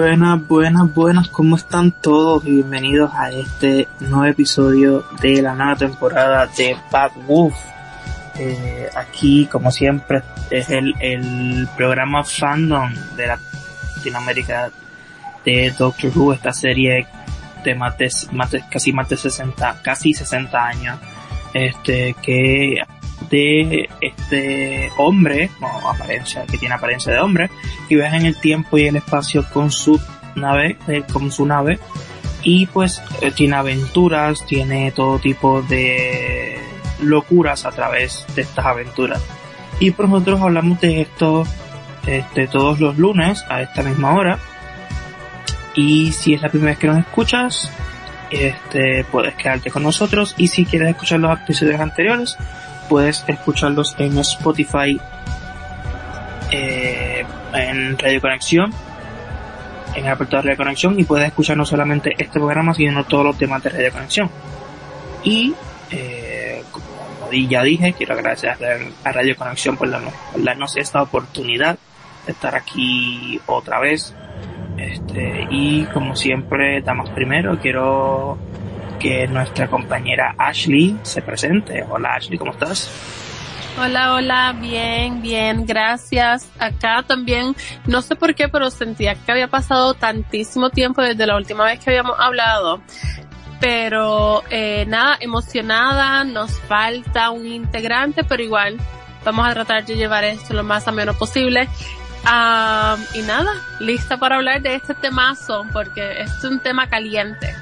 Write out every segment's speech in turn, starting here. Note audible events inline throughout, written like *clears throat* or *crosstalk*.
Buenas, buenas, buenas, ¿cómo están todos? Bienvenidos a este nuevo episodio de la nueva temporada de Bad Wolf. Eh, aquí, como siempre, es el, el programa fandom de la Latinoamérica de Doctor Who, esta serie de casi más de 60, casi 60 años, este, que de este hombre, apariencia, que tiene apariencia de hombre, que viaja en el tiempo y el espacio con su nave, eh, con su nave, y pues eh, tiene aventuras, tiene todo tipo de locuras a través de estas aventuras. Y pues nosotros hablamos de esto este, todos los lunes a esta misma hora. Y si es la primera vez que nos escuchas, este, puedes quedarte con nosotros. Y si quieres escuchar los episodios anteriores, puedes escucharlos en Spotify, eh, en Radio Conexión, en el de Radio Conexión, y puedes escuchar no solamente este programa, sino todos los temas de Radio Conexión. Y, eh, como ya dije, quiero agradecer a Radio Conexión por darnos, darnos esta oportunidad de estar aquí otra vez. Este, y como siempre, damas primero, quiero que nuestra compañera Ashley se presente. Hola Ashley, ¿cómo estás? Hola, hola, bien, bien, gracias. Acá también, no sé por qué, pero sentía que había pasado tantísimo tiempo desde la última vez que habíamos hablado. Pero eh, nada, emocionada, nos falta un integrante, pero igual vamos a tratar de llevar esto lo más ameno posible. Ah, y nada, lista para hablar de este temazo, porque es un tema caliente.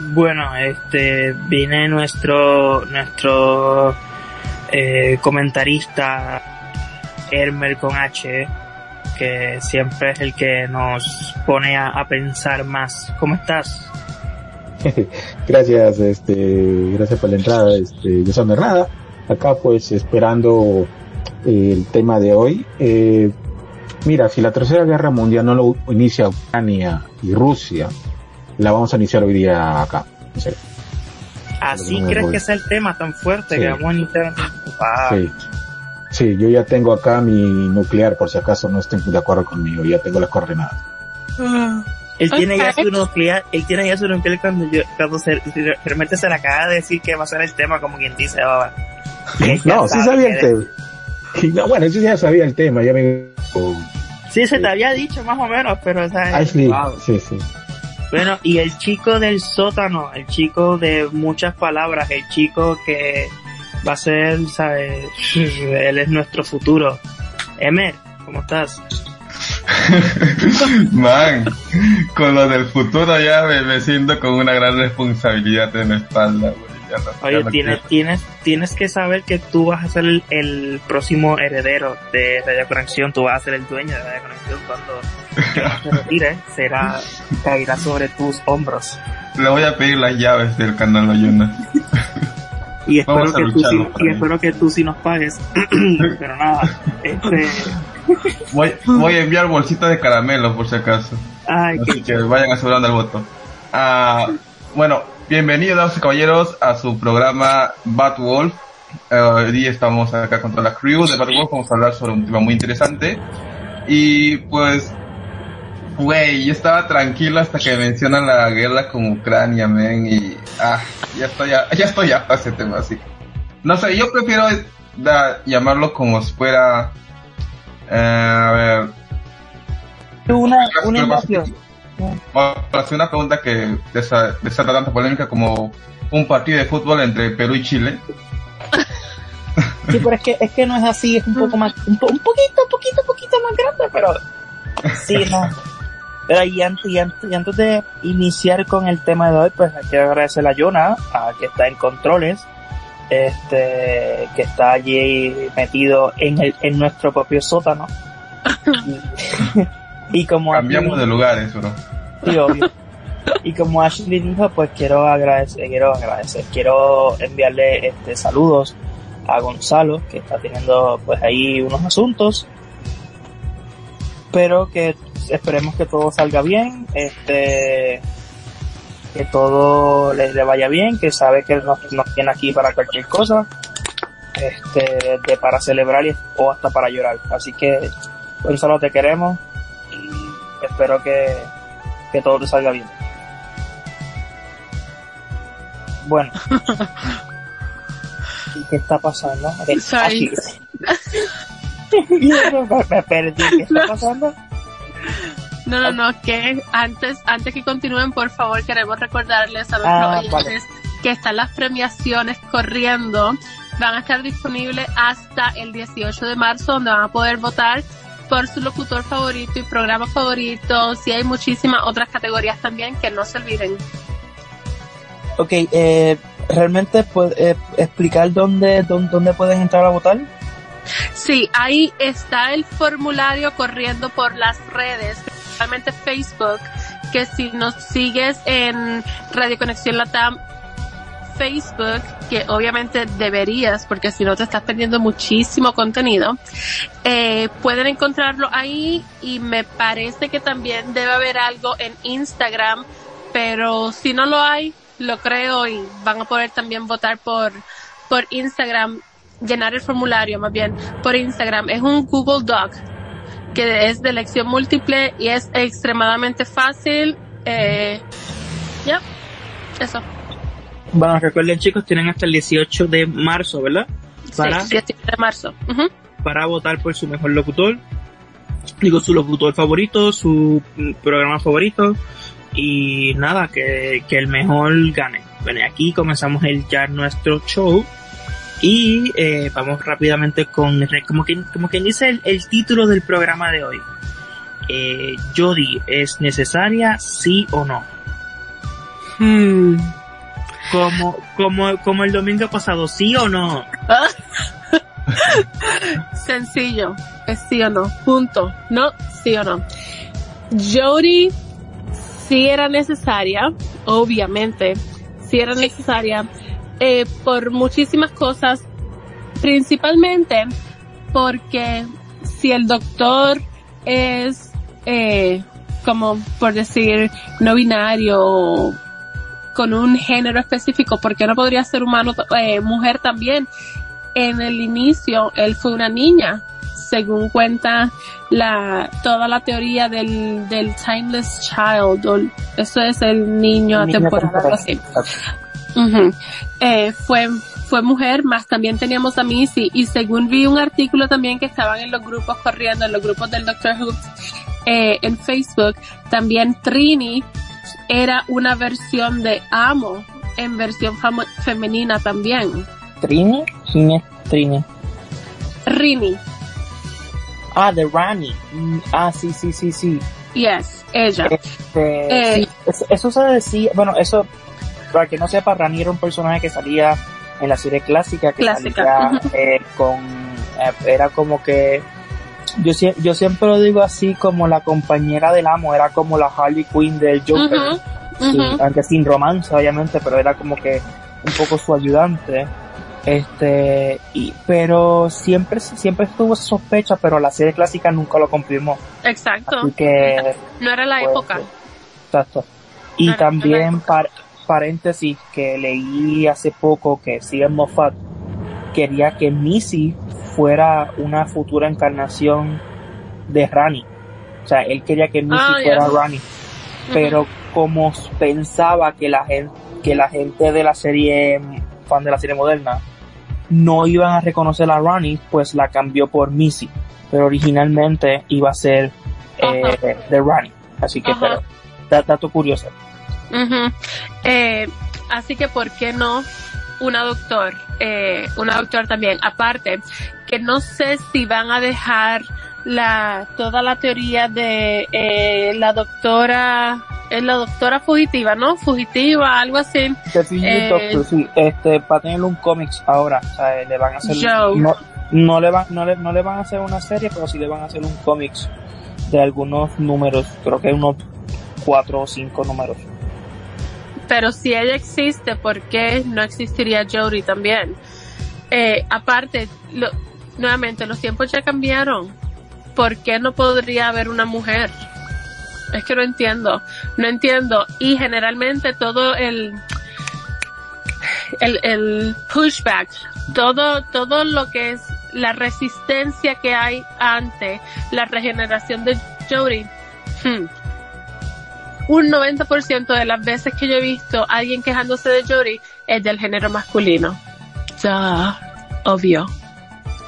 Bueno, este viene nuestro nuestro eh, comentarista Hermer con H, que siempre es el que nos pone a, pensar más. ¿Cómo estás? *laughs* gracias, este, gracias por la entrada, este, yo soy Bernada, acá pues esperando eh, el tema de hoy. Eh, mira, si la tercera guerra mundial no lo inicia Ucrania y Rusia, la vamos a iniciar hoy día acá. en serio. ¿Así No crees que es el tema tan fuerte Sí. que vamos a iniciar? Wow. Sí. Sí, yo ya tengo acá mi nuclear, por si acaso no estén de acuerdo conmigo, ya tengo las coordenadas. Él tiene ya su nuclear, él tiene ya su nuclear cuando yo, cuando se, realmente se le acaba de decir que va a ser el tema como quien dice ahora. *laughs* No, sí sabía el tema. No, bueno, yo ya sabía el tema, ya me... Sí, se te había dicho más o menos, pero o sea, Ashley, wow. sí, sí. Bueno, y el chico del sótano, el chico de muchas palabras, el chico que va a ser, ¿sabes? Él es nuestro futuro. Emer, ¿cómo estás? *laughs* Man, con lo del futuro ya me, me siento con una gran responsabilidad en la espalda, güey. Ya no- ya Oye, no tienes, quiero. tienes, tienes que saber que tú vas a ser el, el próximo heredero de Radio Conexión, tú vas a ser el dueño de Radio Conexión cuando *laughs* se retire, será, caerá sobre tus hombros. Le voy a pedir las llaves del canal Oyuna. Y espero, que tú, sí, y espero que tú sí nos pagues. *clears throat* Pero nada, este, Voy, voy a enviar bolsita de caramelo por si acaso. ay, Así qué que vayan asegurando el voto. Ah, bueno, bienvenidos damas y caballeros a su programa Bad Wolf. Eh, hoy día estamos acá con toda la crew de Bad Wolf. Vamos a hablar sobre un tema muy interesante. Y pues, güey, yo estaba tranquilo hasta que mencionan la guerra con Ucrania, men. Y ah, ya estoy, ya, *laughs* ya estoy harto de ese tema, así. No sé, yo prefiero da- llamarlo como si fuera. eh, a ver, una, una invasión. Vamos a hacer una pregunta que desa- desata tanta polémica como un partido de fútbol entre Perú y Chile. Sí, pero es que, es que no es así, es un poco más, un, po- un poquito, poquito, poquito más grande, pero sí, no. Pero y antes, y antes, y antes de iniciar con el tema de hoy, pues quiero agradecer a Jonah, a que está en controles, este, que está allí metido en el, en nuestro propio sótano. *laughs* Y, como Cambiamos de lugares, bro. Sí, obvio. Y como Ashley dijo, pues quiero agradecer, quiero agradecer, quiero enviarle este saludos a Gonzalo, que está teniendo pues ahí unos asuntos. Pero que esperemos que todo salga bien, este que todo le, le vaya bien, que sabe que nos, nos tiene aquí para cualquier cosa, este, de para celebrar y- o hasta para llorar. Así que, Gonzalo, te queremos espero que, que todo te salga bien. Bueno. *laughs* ¿Y qué está pasando? *laughs* Me, me perdí. ¿Qué está pasando? No, no, no, que antes, antes que continúen, por favor, queremos recordarles a nuestros Ah, oyentes que están las premiaciones corriendo. Van a estar disponibles hasta el 18 de marzo, donde van a poder votar por su locutor favorito y programa favorito. Y hay muchísimas otras categorías también que no se olviden. Ok, eh, ¿realmente puede, eh, explicar dónde, dónde, dónde pueden entrar a votar? Sí, ahí está el formulario corriendo por las redes, principalmente Facebook, que si nos sigues en Radio Conexión Latam Facebook, que obviamente deberías, porque si no te estás perdiendo muchísimo contenido, eh, pueden encontrarlo ahí y me parece que también debe haber algo en Instagram, pero si no lo hay, lo creo y van a poder también votar por, por Instagram, llenar el formulario más bien por Instagram. Es un Google Doc que es de elección múltiple y es extremadamente fácil. Eh, eso. Bueno, recuerden chicos, tienen hasta el 18 de marzo, ¿verdad? Para, Sí, 17 de marzo. Para votar por su mejor locutor. Digo, su locutor favorito, su programa favorito. Y nada, que, que el mejor gane. Bueno, aquí comenzamos el ya nuestro show. Y eh, vamos rápidamente con, como quien, como quien dice el, el título del programa de hoy. Eh, Jodie, ¿es necesaria sí o no? Hmm. Como, como, como el domingo pasado, sí o no? *laughs* Sencillo, es sí o no, punto, no, sí o no. Jodie sí era necesaria, obviamente, sí era necesaria, eh, por muchísimas cosas, principalmente porque si el doctor es, eh, como por decir, no binario, con un género específico, ¿por qué no podría ser humano, eh, mujer también? En el inicio, él fue una niña, según cuenta la, toda la teoría del, del timeless child, o eso es el niño Niña atemporal, algo. Eh, fue, fue mujer, más también teníamos a Missy, y según vi un artículo también que estaban en los grupos corriendo, en los grupos del Doctor Who, eh, en Facebook, también Trini era una versión de Amo, en versión femenina también. ¿Trini? ¿Quién es Trini? Rini, Ah, de Rani. Mm, Ah, sí, sí, sí, sí. yes, ella. Este, Eh. sí, eso, eso se decía, bueno, eso, para que no sepa, Rani era un personaje que salía en la serie clásica, que Clásica, salía eh, con, eh, era como que, yo, yo siempre lo digo así, como la compañera del amo, era como la Harley Quinn del Joker, Sí, aunque sin romance, obviamente, pero era como que un poco su ayudante. Este, y, pero siempre, siempre estuvo sospecha, pero la serie clásica nunca lo confirmó. Exacto. Así que, No era la pues, época. Exacto. Y también, par- paréntesis, que leí hace poco que Steven Moffat quería que Missy fuera una futura encarnación de Rani. O sea, él quería que Missy Ah, fuera. Rani. Pero como pensaba que la gente, que la gente de la serie, fan de la serie moderna, no iban a reconocer a Rani, pues la cambió por Missy. Pero originalmente iba a ser eh, de Rani. Así que, Ajá. pero, da- dato curioso. Eh, así que, ¿por qué no una doctor? Eh, una doctor también. Aparte, que no sé si van a dejar la toda la teoría de eh, la doctora, es la doctora fugitiva, ¿no? Fugitiva, algo así. Eh, Doctor, sí, este, va a tener un cómics ahora, o sea, le van a hacer, no, no le van, no le, no le van a hacer una serie, pero sí le van a hacer un cómics de algunos números, creo que unos cuatro o cinco números. Pero si ella existe, ¿por qué no existiría Jodie también? Eh, aparte, nuevamente, los tiempos ya cambiaron. ¿Por qué no podría haber una mujer? Es que no entiendo, no entiendo. Y generalmente todo el, el, el pushback, todo, todo lo que es la resistencia que hay ante la regeneración de Jodie, hmm, un 90% de las veces que yo he visto a alguien quejándose de Jodie es del género masculino. Ya, obvio.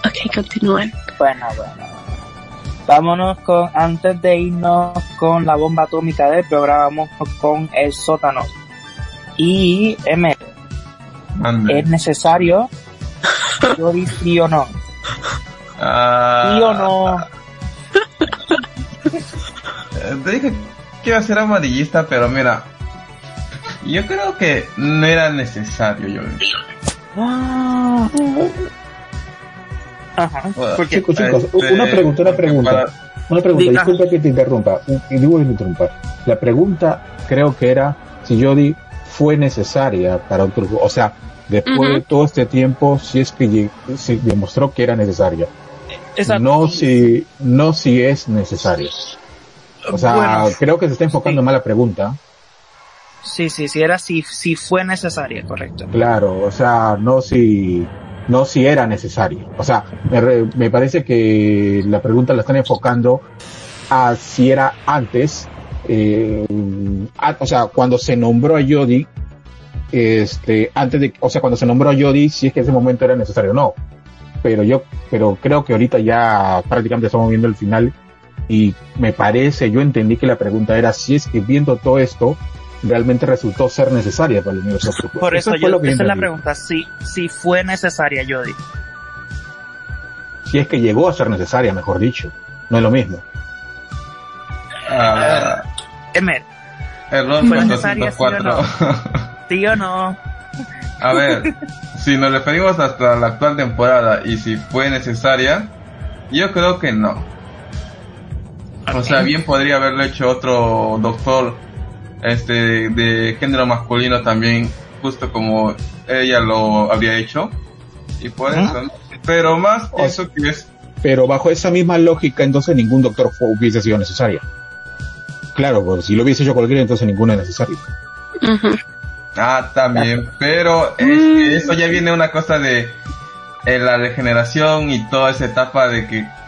Ok, continúen. Bueno, bueno. Vámonos con, antes de irnos con la bomba atómica del programa, vamos con el sótano. Y, M, Ande. ¿es necesario? Di sí o no. Ah, ¿Sí o no? eh, Te dije a ser amarillista, pero mira, yo creo que no era necesario, yo. Ah. Ajá. Porque, Chicos, chicos, Este, una pregunta, una pregunta. para- Una pregunta, Diga. disculpa que te interrumpa. Y digo que te interrumpa. La pregunta creo que era si Jodie fue necesaria para otro O sea, después de todo este tiempo, si es que se demostró que era necesaria. Exacto. No si, no si es necesaria. O sea, Bueno, creo que se está enfocando sí. mal la pregunta. sí, sí, sí, era si, si fue necesaria, correcto. Claro, o sea, no si, no si era necesario. O sea, me, re- me parece que la pregunta la están enfocando a si era antes, eh, a- o sea, cuando se nombró a Jodie, este, antes de, o sea, cuando se nombró a Jodie, si es que ese momento era necesario o no. Pero yo, pero creo que ahorita ya prácticamente estamos viendo el final y me parece, yo entendí que la pregunta era si es que viendo todo esto, realmente resultó ser necesaria para el universo. Por eso, fue yo, lo que esa es la entendí. pregunta, si, si fue necesaria, Jodie. si es que llegó a ser necesaria, mejor dicho. No es lo mismo. Ah, Emer, error ¿Fue necesaria, sí o 404. *laughs* ¿sí o no? A ver, si nos referimos hasta la actual temporada y si fue necesaria, yo creo que no. O sea, bien podría haberlo hecho otro doctor este de género masculino también, justo como ella lo había hecho. Y por Ujú. eso, ¿no? pero más O- pienso que es Pero bajo esa misma lógica, entonces ningún doctor fue- hubiese sido necesaria. Claro, porque si lo hubiese hecho cualquiera, entonces ninguno es necesario. Ah, también, pero es que eso ya viene una cosa de eh, la regeneración y toda esa etapa de que pues,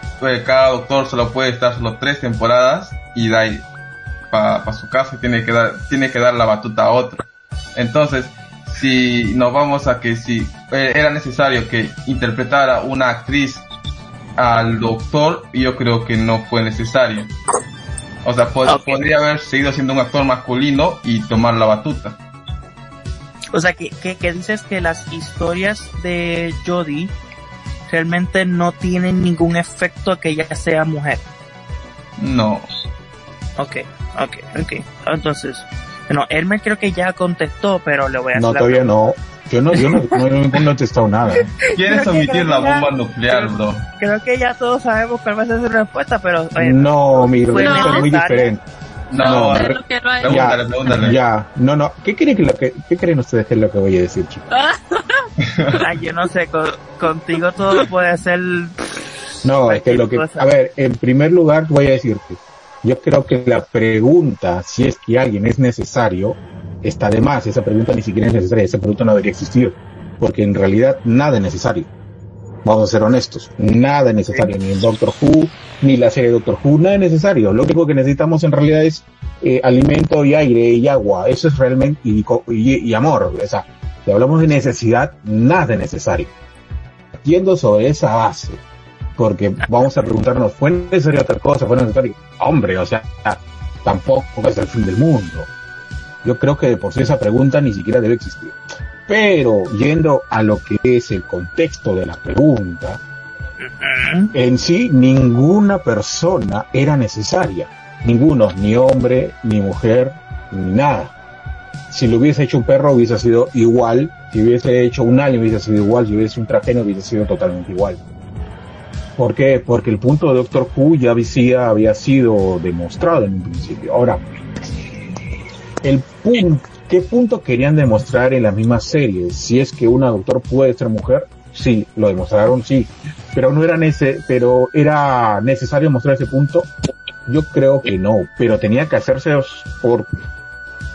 cada doctor solo puede estar solo tres temporadas y ahí para su casa tiene que dar tiene que dar la batuta a otro. Entonces, si nos vamos a que si eh, era necesario que interpretara una actriz al doctor, yo creo que no fue necesario. O sea, pod- podría haber seguido siendo un actor masculino y tomar la batuta. O sea, que, que, que dices que las historias de Jodie realmente no tienen ningún efecto a que ella sea mujer. No. Ok, ok, ok. Entonces, bueno, Elmer creo que ya contestó, pero le voy a No, todavía no. Yo no, yo no, no, no- he contestado nada. *laughs* ¿Quieres omitir la ya- bomba nuclear, bro? Creo que ya todos sabemos cuál va a ser su respuesta, pero oye, No, mi respuesta es muy diferente. No, No, no pregúntale, pregúntale. Ya, no, no. ¿Qué creen, que lo que, ¿Qué creen ustedes que es lo que voy a decir, chicos? *laughs* *laughs* ay, yo no sé, con- contigo todo puede ser... No, es que lo que, cosa. a ver, en primer lugar voy a decirte, yo creo que la pregunta, si es que alguien es necesario, está de más. Esa pregunta ni siquiera es necesaria, esa pregunta no debería existir, porque en realidad nada es necesario. Vamos a ser honestos, nada es necesario, ni el Doctor Who, ni la serie Doctor Who, nada es necesario. Lo único que necesitamos en realidad es eh, alimento y aire y agua, eso es realmente, y, co- y, y amor. O sea, si hablamos de necesidad, nada es necesario. Yendo sobre esa base, porque vamos a preguntarnos, ¿fue necesario tal cosa? ¿Fue necesario? Hombre, o sea, tampoco es el fin del mundo. Yo creo que de por sí esa pregunta ni siquiera debe existir. Pero yendo a lo que es el contexto de la pregunta, en sí ninguna persona era necesaria. Ninguno, ni hombre, ni mujer, ni nada. Si lo hubiese hecho un perro hubiese sido igual, si hubiese hecho un alien hubiese sido igual, si hubiese un trajeno hubiese sido totalmente igual. ¿Por qué? Porque el punto de Doctor Who ya había, sido demostrado en un principio. Ahora, ¿qué punto querían demostrar en la misma serie? Si es que una Doctor puede ser mujer, sí, lo demostraron, sí, pero no era nece pero era necesario mostrar ese punto. Yo creo que no, pero tenía que hacerse por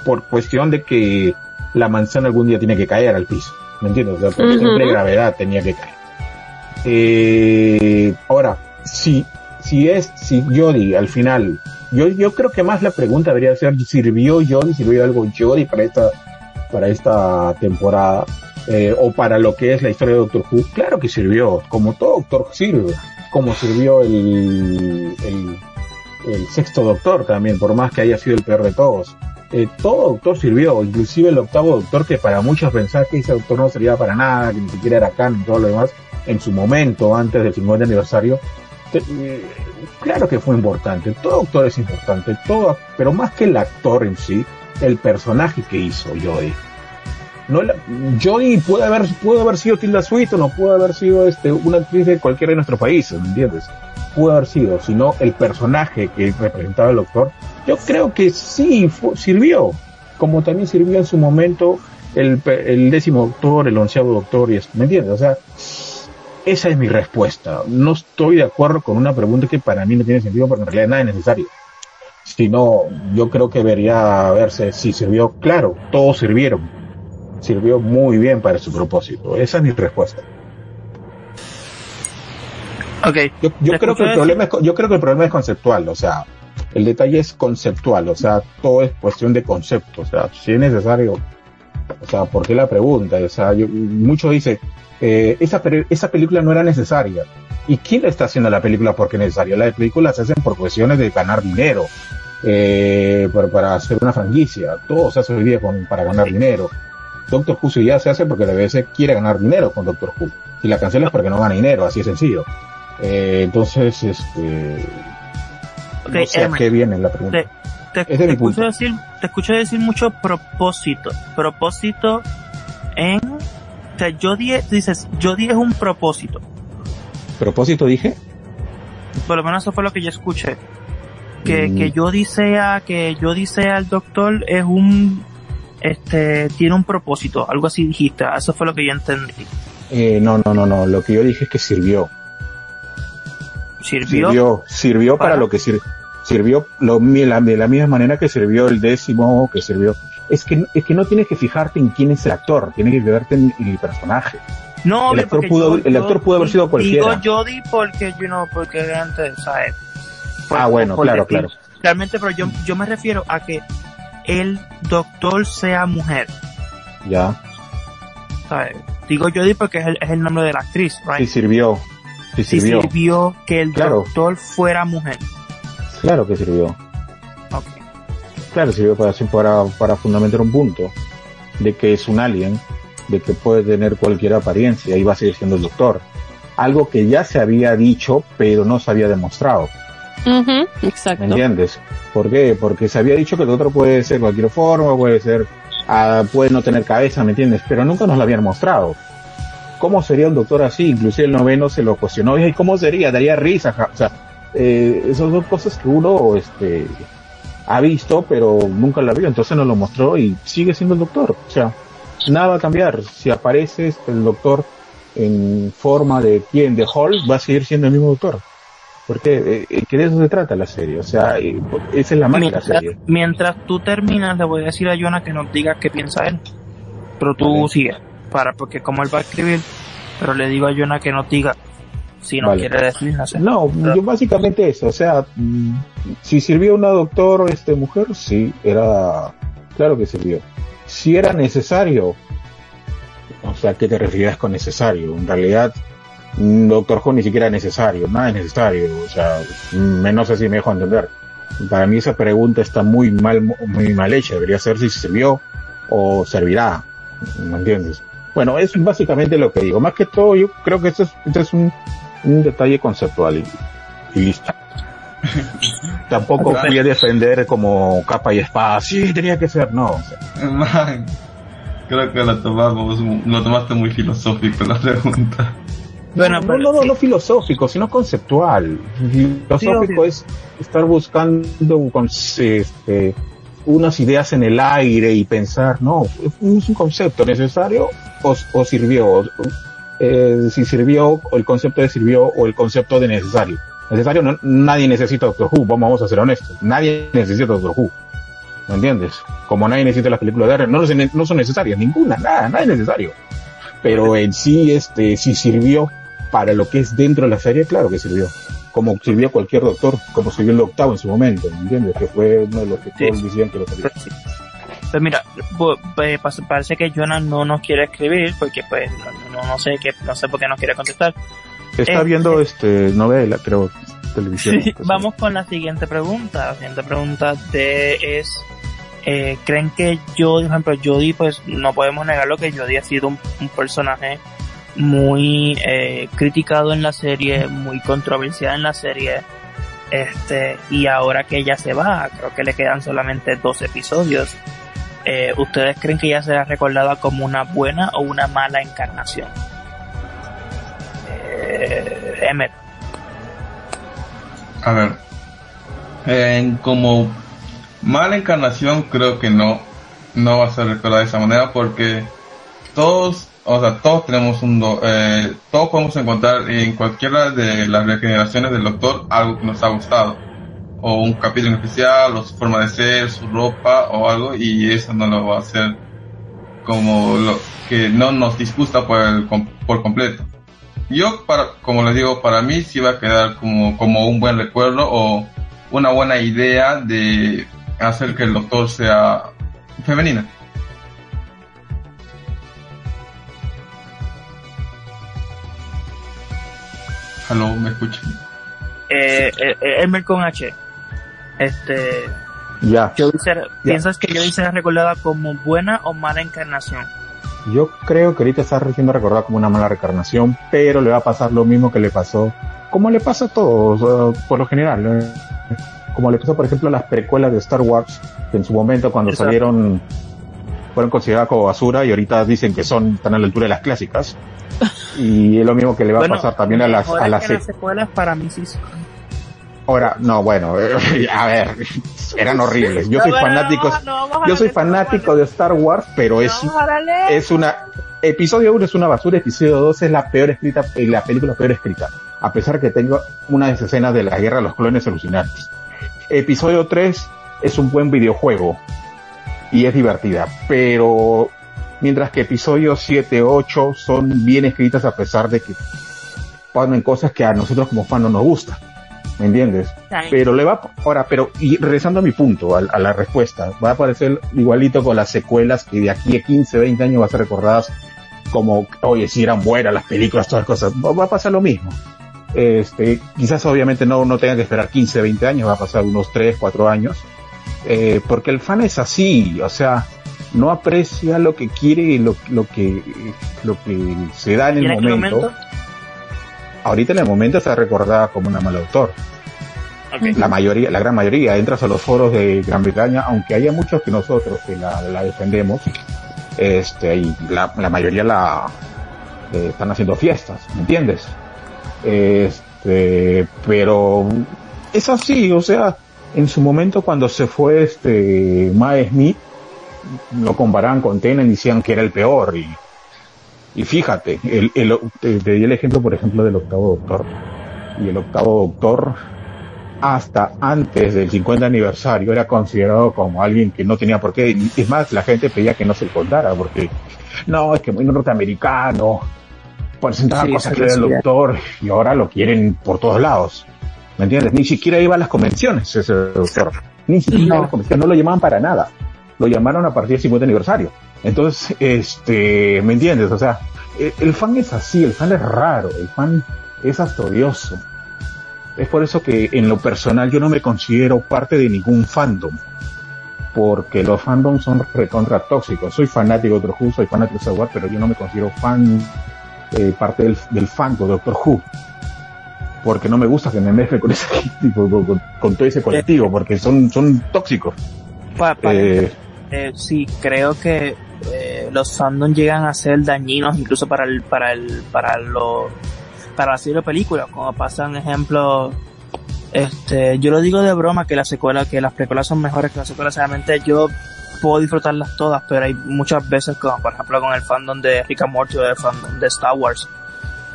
por cuestión de que la manzana algún día tiene que caer al piso, ¿me entiendes? O sea, por cuestión de Ujú. gravedad tenía que caer. Eh, ahora, si, si es, si Jodie al final Yo, yo creo que más la pregunta debería ser, ¿sirvió Jodie, sirvió algo Jodie para esta, para esta temporada? Eh, o para lo que es la historia de Doctor Who, claro que sirvió, como todo Doctor sirve, como sirvió el, el, el sexto Doctor también, por más que haya sido el peor de todos. Eh, todo Doctor sirvió, inclusive el octavo Doctor, que para muchos pensaba que ese Doctor no servía para nada, que ni siquiera era canon y todo lo demás, en su momento, antes del 50 aniversario, eh, claro que fue importante, todo Doctor es importante, todo, pero más que el actor en sí, el personaje que hizo Jodie no la, puede haber, puede haber sido Tilda Swinton o puede haber sido este, una actriz de cualquiera de nuestros países, ¿me entiendes? Puede haber sido, sino el personaje que representaba el doctor, yo creo que sí sirvió, como también sirvió en su momento el, décimo doctor, el onceavo doctor, y esto, ¿me entiendes? O sea, esa es mi respuesta. No estoy de acuerdo con una pregunta que para mí no tiene sentido porque en realidad nada es necesario. Sino, yo creo que debería verse si sirvió, claro, todos sirvieron, sirvió muy bien para su propósito. Esa es mi respuesta. Okay. Yo, yo creo que el problema es, yo creo que el problema es conceptual, o sea, el detalle es conceptual, o sea, todo es cuestión de concepto, o sea, si es necesario, o sea, ¿por qué la pregunta? O sea, yo, mucho dice, eh, esa, esa película no era necesaria. ¿Y quién está haciendo la película porque es necesaria? Las películas se hacen por cuestiones de ganar dinero, eh, para, para, hacer una franquicia, todo se hace hoy día con, para ganar dinero. Doctor Who ya se hace porque la BBC quiere ganar dinero con Doctor Who. Si la cancela es porque no gana dinero, así es sencillo. Eh, entonces, este. Okay, no sé a qué viene la pregunta. Te, te, decir, te escucho decir mucho propósito. Propósito en. O sea, yo dije, dices, yo dije un propósito. ¿Propósito dije? Por lo menos eso fue lo que yo escuché. Que, mm. que yo sea, que yo sea el doctor es un este tiene un propósito, algo así dijiste, eso fue lo que yo entendí. Eh, no, no, no, no, lo que yo dije es que sirvió. ¿Sirvió? Sirvió, sirvió para, para lo que sirvió. Sirvió lo, la, de la misma manera que sirvió el décimo, que sirvió. Es que, es que no tienes que fijarte en quién es el actor, tienes que fijarte en, en el personaje. No, el actor, pudo, yo, el actor pudo haber sido cualquiera. Digo Jodie porque, you know, porque antes, ¿sabes? ah, bueno, claro, claro. Realmente, pero yo, yo me refiero a que el doctor sea mujer. Ya. ¿Sabes? Digo Jodie porque es el, es el, nombre de la actriz, right? Sí sirvió. Sí sirvió. Que el claro. doctor fuera mujer. Claro que sirvió. Okay. Claro, sirvió para, para, para fundamentar un punto de que es un alien, de que puede tener cualquier apariencia y va a seguir siendo el doctor. Algo que ya se había dicho, pero no se había demostrado. Uh -huh, exacto. ¿Me entiendes? ¿Por qué? Porque se había dicho que el otro puede ser cualquier forma, puede ser, uh, puede no tener cabeza, ¿me entiendes? Pero nunca nos lo habían mostrado. ¿Cómo sería un doctor así? Inclusive el noveno se lo cuestionó. ¿Y cómo sería? Daría risa. O sea, eh, esas son cosas que uno, este, ha visto, pero nunca la vio. Entonces nos lo mostró y sigue siendo el doctor. O sea, nada va a cambiar. Si aparece el doctor en forma de quién, de Hall, va a seguir siendo el mismo doctor porque eh, que de eso se trata la serie, o sea, eh, esa es la la serie. Mientras tú terminas, le voy a decir a Jonah que nos diga qué piensa él, pero tú vale. sigue, para, porque como él va a escribir, pero le digo a Jonah que nos diga si no vale. quiere decir, no sé. No, yo básicamente eso, o sea, mm, si sirvió una doctor, este mujer, sí, era, claro que sirvió. Si era necesario, o sea, ¿qué te refieres con necesario? En realidad, Doctor Who ni siquiera es necesario, nada es necesario, o sea, me, no sé si me dejo entender. Para mí esa pregunta está muy mal, muy mal hecha, debería ser si sirvió o servirá, ¿me entiendes? Bueno, es básicamente lo que digo. Más que todo, yo creo que este es, este es un, un, detalle conceptual y, y listo. *laughs* Tampoco fui a defender como capa y espada, sí, tenía que ser, no. Man, creo que lo tomamos, lo tomaste muy filosófico la pregunta. Bueno, no, no, no, no, filosófico, sino conceptual. Filosófico sí, es estar buscando un, este, unas ideas en el aire y pensar, no, es un concepto necesario o, sirvió, eh, si sirvió, o el concepto de sirvió o el concepto de necesario. Necesario, no, nadie necesita Doctor Who, vamos, a ser honestos, nadie necesita Doctor Who. ¿Me entiendes? Como nadie necesita las películas de R, no, no son necesarias, ninguna, nada, nada es necesario. Pero en sí, este, si sirvió para lo que es dentro de la serie, claro que sirvió. Como sirvió cualquier doctor, como sirvió el octavo en su momento, ¿me entiendes? Que fue uno de los que todos decían que lo sabía. Sí. Pues mira, pues, parece que Jonas no nos quiere escribir porque pues no, no, sé que no sé por qué no quiere contestar. Está viendo este novela, creo, televisión. Sí, vamos con la siguiente pregunta. La siguiente pregunta de es eh, creen que Jodie, por ejemplo, Jodie, pues no podemos negarlo que Jodie ha sido un, un personaje muy eh, criticado en la serie, muy controversial en la serie, este, y ahora que ella se va, creo que le quedan solamente dos episodios. Eh, ¿Ustedes creen que ella será recordada como una buena o una mala encarnación? Eh. A ver, eh, como mala encarnación creo que no, no va a ser recordada de esa manera porque todos o sea, todos tenemos un, eh, todos podemos encontrar en cualquiera de las regeneraciones del doctor algo que nos ha gustado, o un capítulo especial, o su forma de ser, su ropa, o algo, y eso no lo va a hacer como lo que no nos disgusta por, el, por completo. Yo, para, como les digo, para mí sí va a quedar como, como un buen recuerdo o una buena idea de hacer que el doctor sea femenina. Hello, ¿me escuchan? Eh, eh, con H. Este. Ya. ¿Piensas que yo será recordada como buena o mala encarnación? Yo creo que ahorita está siendo recordada como una mala reencarnación, pero le va a pasar lo mismo que le pasó, como le pasa a todos, por lo general. ¿eh? Como le pasó, por ejemplo, a las precuelas de Star Wars, que en su momento cuando salieron fueron consideradas como basura y ahorita dicen que son tan a la altura de las clásicas. Y es lo mismo que le va a pasar también a las, a las, secuelas para mí sí Ahora, no, bueno, *laughs* a ver, eran horribles. Yo soy fanático, yo soy fanático de Star Wars, pero es, es una, episodio 1 es una basura, episodio 2 es la peor escrita, la película peor escrita. A pesar que tengo una de escenas de la guerra de los clones alucinantes. Episodio 3 es un buen videojuego y es divertida, pero mientras que episodios 7, 8 son bien escritas a pesar de que ponen cosas que a nosotros como fans no nos gustan. ¿Me entiendes? Pero le va, ahora, pero, y regresando a mi punto, a, a, la respuesta, va a aparecer igualito con las secuelas que de aquí a 15, 20 años va a ser recordadas como, oye, si eran buenas las películas, todas las cosas, va, a pasar lo mismo. Este, quizás obviamente no, no tengan que esperar 15, 20 años, va a pasar unos 3, 4 años, eh, porque el fan es así, o sea, no aprecia lo que quiere y lo, lo que lo que se da en el momento. Ahorita en el momento está recordada como una mala autor. La mayoría, la gran mayoría, entras a los foros de Gran Bretaña, aunque haya muchos que nosotros que la, la defendemos, este, y la, la mayoría la eh, están haciendo fiestas, ¿me entiendes? Este, pero es así, o sea, en su momento cuando se fue este Mae Smith, lo comparaban con Tenen y decían que era el peor. Y, y fíjate, el, el, te, di el ejemplo, por ejemplo, del octavo doctor. Y el octavo doctor, hasta antes del 50 aniversario, era considerado como alguien que no tenía por qué. Es más, la gente pedía que no se contara, porque no, es que muy norteamericano, presentaba sí, cosas que era el doctor, y ahora lo quieren por todos lados. ¿Me entiendes? Ni siquiera iba a las convenciones ese doctor. Ni siquiera no. a las convenciones, no lo llamaban para nada lo llamaron a partir del 50 aniversario. Entonces, este, ¿me entiendes? O sea, el, el fan es así, el fan es raro, el fan es astrodioso. Es por eso que en lo personal yo no me considero parte de ningún fandom. Porque los fandoms son recontra tóxicos. Soy fanático de Doctor Who, soy fanático de Star Wars, pero yo no me considero fan, eh, parte del, del fandom de Doctor Who. Porque no me gusta que me mezcle con ese *laughs* con, con, con todo ese colectivo, porque son, son tóxicos. Pa, pa, eh, eh, sí, creo que eh, los fandoms llegan a ser dañinos incluso para el, para el, para lo, para la serie de películas, como pasan ejemplo, este, yo lo digo de broma que las secuelas, que las precuelas son mejores que las secuelas, realmente yo puedo disfrutarlas todas, pero hay muchas veces como por ejemplo con el fandom de Rick and Morty o el fandom de Star Wars,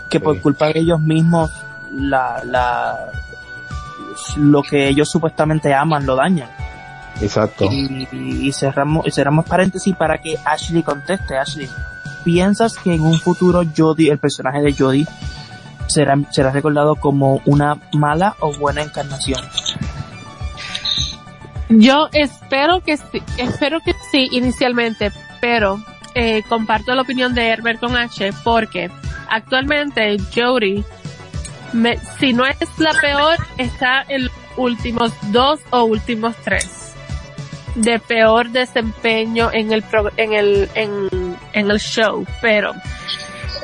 que por culpa de ellos mismos la, la, lo que ellos supuestamente aman lo dañan. Exacto. Y, y, cerramos, y cerramos paréntesis para que Ashley conteste. Ashley, ¿piensas que en un futuro Jodie, el personaje de Jodie, será, será recordado como una mala o buena encarnación. Yo espero que sí, espero que sí inicialmente, pero eh, comparto la opinión de Herbert con H porque actualmente Jodie, me, si no es la peor, está en los últimos dos o últimos tres de peor desempeño en el pro, en el en, el show, pero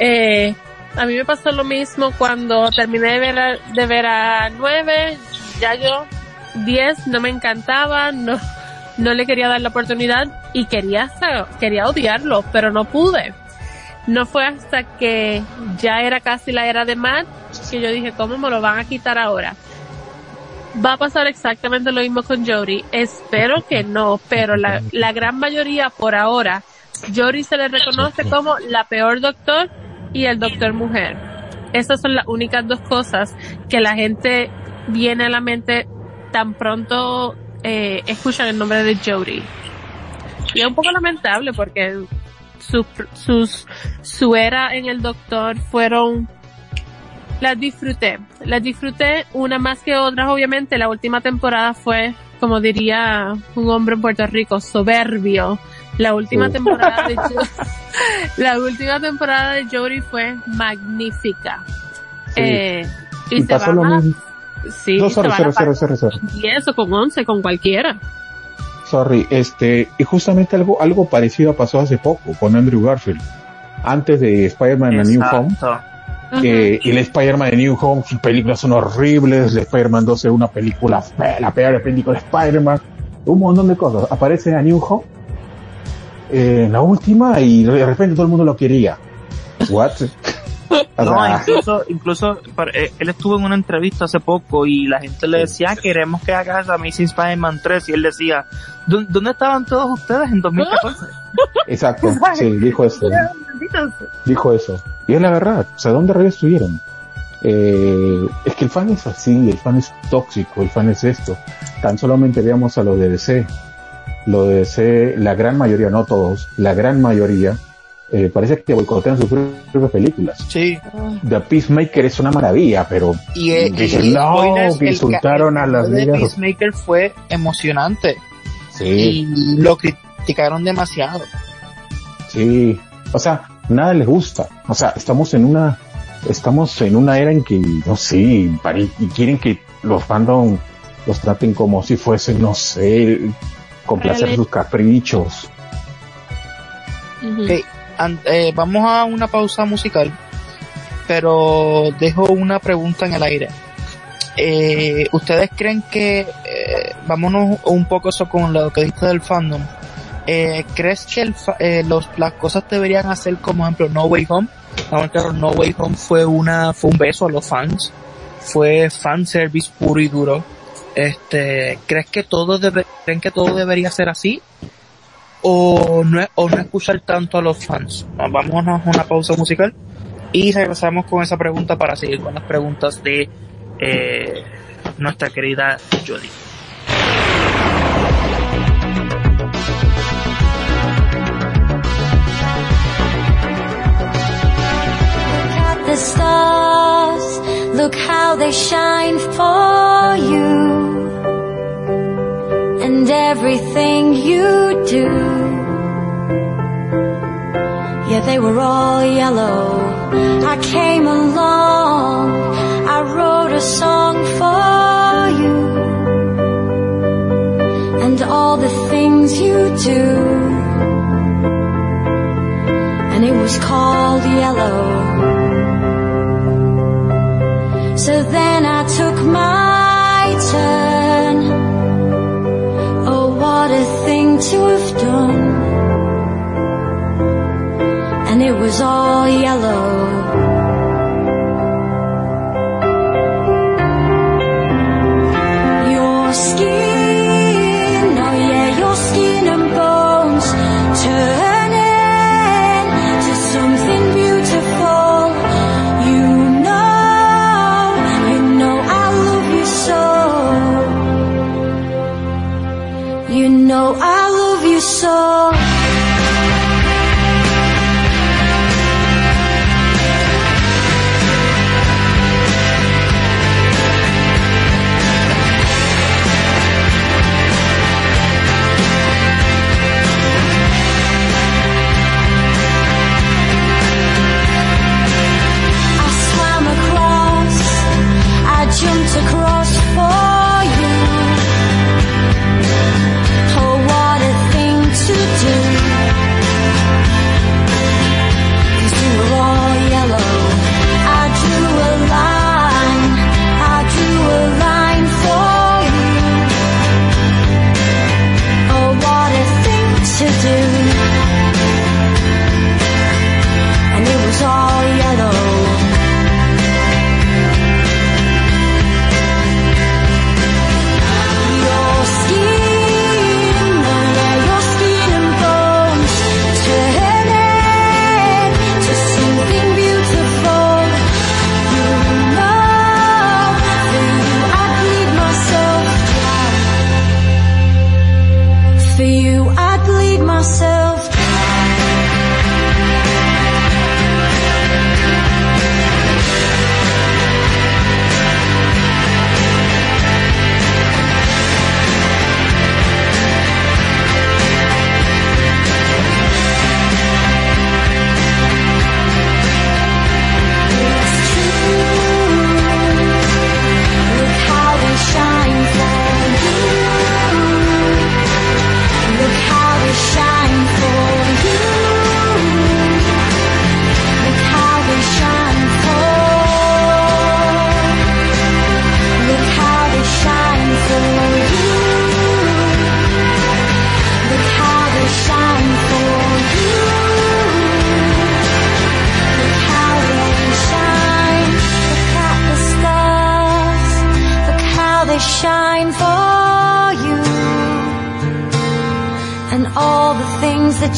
eh, a mí me pasó lo mismo cuando terminé de ver a, de ver a 9, ya yo 10 no me encantaba, no no le quería dar la oportunidad y quería quería odiarlo, pero no pude. No fue hasta que ya era casi la era de Matt que yo dije, ¿cómo me lo van a quitar ahora? Va a pasar exactamente lo mismo con Jodie. Espero que no, pero la, gran mayoría por ahora, Jodie se le reconoce como la peor doctor y el doctor mujer. Esas son las únicas dos cosas que la gente viene a la mente tan pronto eh, escuchan el nombre de Jodie. Y es un poco lamentable porque su, sus, su era en el doctor fueron las disfruté. Las disfruté una más que otras, obviamente. La última temporada fue, como diría un hombre en Puerto Rico, soberbio. La última Sí. temporada de *laughs* Jo- la última temporada de Jodie fue magnífica. Sí. Eh, y, Y se pasó va lo más- mismo. Sí, No, se sorry, va a sorry, la sorry, par- sorry, sorry. 10 o con 11, con cualquiera. Sorry, este, y justamente algo, algo parecido pasó hace poco con Andrew Garfield. Antes de Spider-Man A New Home, eh, y el Spider-Man de New Home, sus películas son horribles, el Spider-Man 2 es una película fea, la peor película de Spider-Man, un montón de cosas. Aparece a New Home, eh, en la última, y de repente todo el mundo lo quería. What? *laughs* O No, sea, incluso, incluso eh, él estuvo en una entrevista hace poco y la gente le decía, "Ah, queremos que hagas Amazing Spider-Man 3 y él decía, "¿Dó- ¿dónde estaban todos ustedes en 2014? *laughs* exacto, *laughs* sí, dijo eso. Dijo eso. Y es la verdad, o sea, ¿dónde rayos estuvieron? Eh, es que el fan es así, el fan es tóxico, el fan es esto. Tan solamente veamos a los de DC. Los de DC, la gran mayoría, no todos, la gran mayoría, eh, parece que boicotean sus propias películas. Sí. The Peacemaker es una maravilla, pero Y, eh, Dicen, y no, spoilers, que el insultaron a las de. Peacemaker fue emocionante sí, y lo criticaron demasiado. sí. O sea, nada les gusta. O sea, estamos en una, estamos en una era en que, no sé, y quieren que los fandom los traten como si fuesen, no sé, complacer sus caprichos. An- eh, vamos a una pausa musical, pero dejo una pregunta en el aire. Eh, ¿Ustedes creen que, eh, vámonos un poco eso con lo que dijiste del fandom, eh, ¿crees que el fa- eh, los, las cosas deberían hacer como ejemplo No Way Home? No Way Home fue una, fue un beso a los fans, fue fan service puro y duro. Este, ¿crees que todo debe, creen que todo debería ser así? O no, o no escuchar tanto a los fans. Vámonos a una pausa musical y regresamos con esa pregunta para seguir con las preguntas de eh, nuestra querida Jodie. look how they shine for you. And everything you do. Yeah, they were all yellow. I came along, I wrote a song for you. And all the things you do and it was called yellow. So then I took my turn. Was all yellow.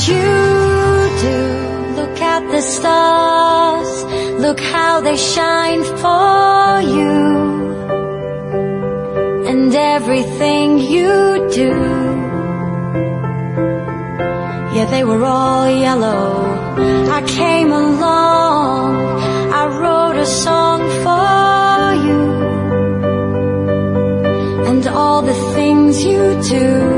You do. Look at the stars, look how they shine for you. And everything you do. Yeah, they were all yellow. I came along, I wrote a song for you. And all the things you do.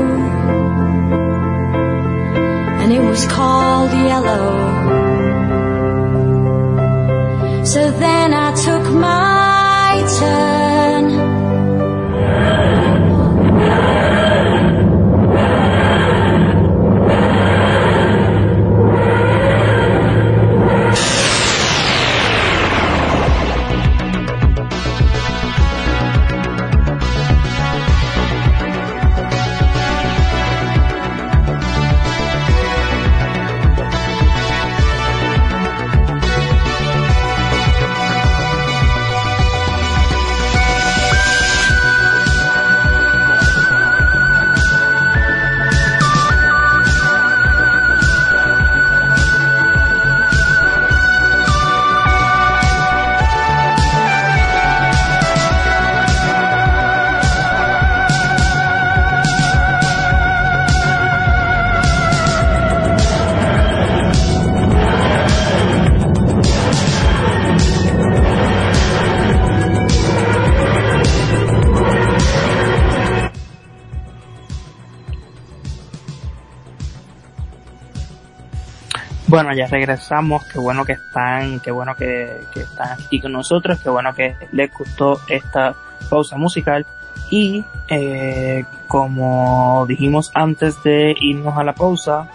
Bueno, ya regresamos, qué bueno que están, qué bueno que, que están aquí con nosotros, qué bueno que les gustó esta pausa musical. Y eh, como dijimos antes de irnos a la pausa,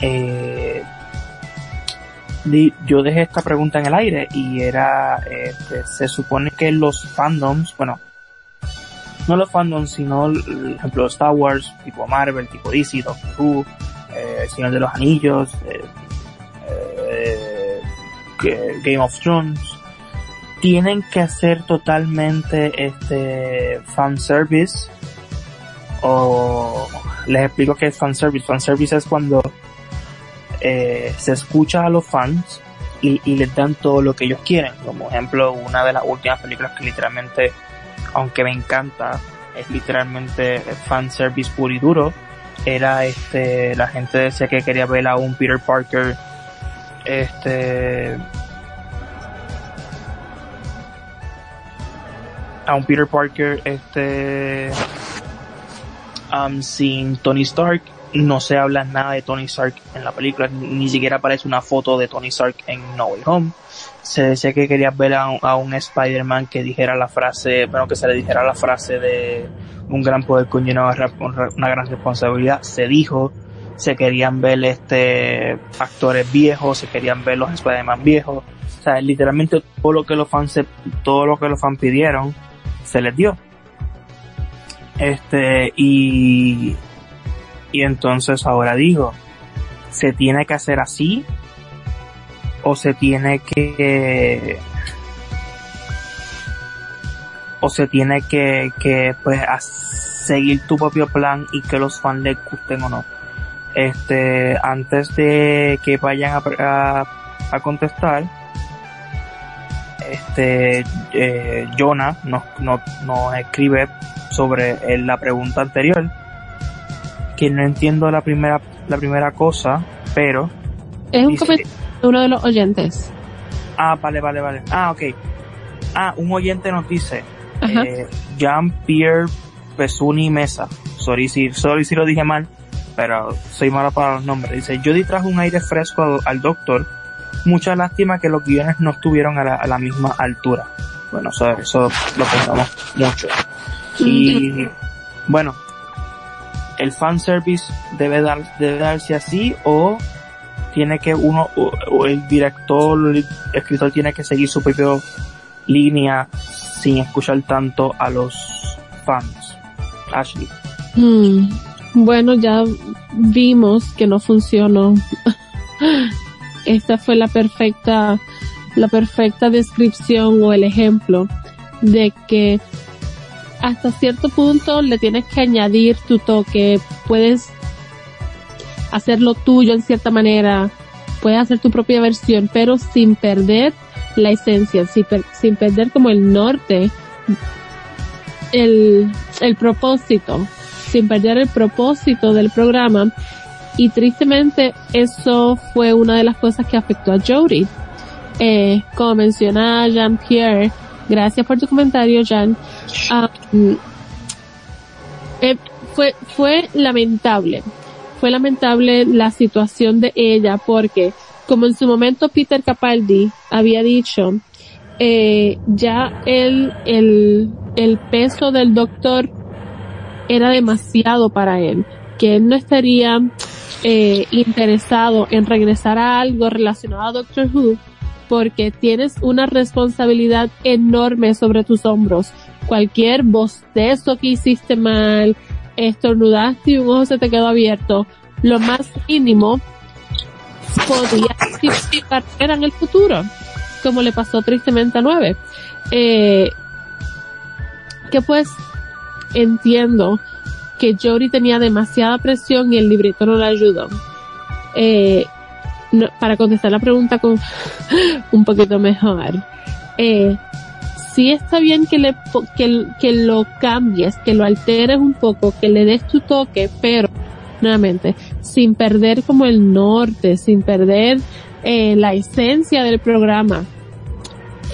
eh, yo dejé esta pregunta en el aire y era, este, se supone que los fandoms, bueno, no los fandoms, sino, por ejemplo, Star Wars, tipo Marvel, tipo DC, Doctor Who, eh, Señor de los Anillos, eh, eh, Game of Thrones, tienen que hacer totalmente este fanservice o les explico qué es fanservice. Fanservice es cuando eh, se escucha a los fans y, y les dan todo lo que ellos quieren. Como ejemplo, una de las últimas películas que literalmente, aunque me encanta, es literalmente fanservice puro y duro. Era este, la gente decía que quería ver a un Peter Parker, este, a un Peter Parker, este, um, sin Tony Stark. No se habla nada de Tony Stark en la película, ni siquiera aparece una foto de Tony Stark en No Way Home. Se decía que quería ver a un, un Spider-Man que dijera la frase, bueno, que se le dijera la frase de un gran poder conlleva una gran responsabilidad. Se dijo, se querían ver este actores viejos, se querían ver los Spider-Man viejos. O sea, literalmente todo lo que los fans, todo lo que los fans pidieron, se les dio. Este, y, y entonces ahora digo, ¿se tiene que hacer así? ¿O se tiene que, o se tiene que, que pues, seguir tu propio plan y que los fans les gusten o no? Este, antes de que vayan a, a, a contestar, este eh, Jonah nos, nos, nos escribe sobre la pregunta anterior que no entiendo la primera la primera cosa pero Es un comentario de uno de los oyentes. ah vale vale vale. Ah ok. Ah un oyente nos dice eh, Jean Pierre Pesuni Mesa. Sorry si sorry si lo dije mal pero soy malo para los nombres. Dice yo di trajo un aire fresco al, al doctor. Mucha lástima que los guiones no estuvieron a la, a la misma altura. Bueno eso, eso lo pensamos mucho. Y bueno el fanservice debe dar debe darse así o tiene que uno o, o el director el escritor tiene que seguir su propia línea sin escuchar tanto a los fans Ashley. Mm, Bueno, ya vimos que no funcionó. *laughs* Esta fue la perfecta, la perfecta descripción o el ejemplo de que hasta cierto punto le tienes que añadir tu toque. Puedes, hacerlo tuyo en cierta manera, puedes hacer tu propia versión, pero sin perder la esencia, sin, per- sin perder como el norte, el, el propósito, sin perder el propósito del programa. Y tristemente eso fue una de las cosas que afectó a Jodie. Eh, como menciona Jean-Pierre, gracias por tu comentario, Jean. Mm, eh, fue, fue lamentable. Fue lamentable la situación de ella porque, como en su momento Peter Capaldi había dicho, eh, ya el, el, el peso del doctor era demasiado para él, que él no estaría eh, interesado en regresar a algo relacionado a Doctor Who porque tienes una responsabilidad enorme sobre tus hombros. Cualquier bostezo que hiciste mal, estornudaste y un ojo se te quedó abierto, lo más mínimo podía carrera en el futuro, como le pasó tristemente a Nueve. Eh, que pues entiendo que Jodie tenía demasiada presión y el librito no la ayudó. Eh, para contestar la pregunta con *laughs* un poquito mejor, eh, sí está bien que le que, que lo cambies, que lo alteres un poco, que le des tu toque, pero nuevamente sin perder como el norte, sin perder eh, la esencia del programa.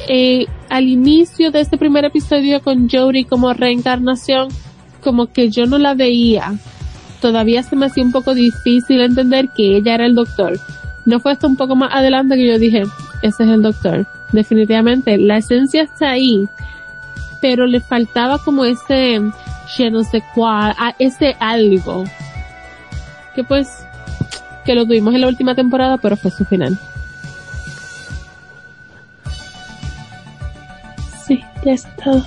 Eh, al inicio de este primer episodio con Jodie como reencarnación, como que yo no la veía. Todavía se me hacía un poco difícil entender que ella era el doctor. No fue hasta un poco más adelante que yo dije, ese es el doctor. Definitivamente, la esencia está ahí, pero le faltaba como ese, je no sé cuál, a- ese algo. Que pues, que lo tuvimos en la última temporada, pero fue su final. Sí, ya es todo.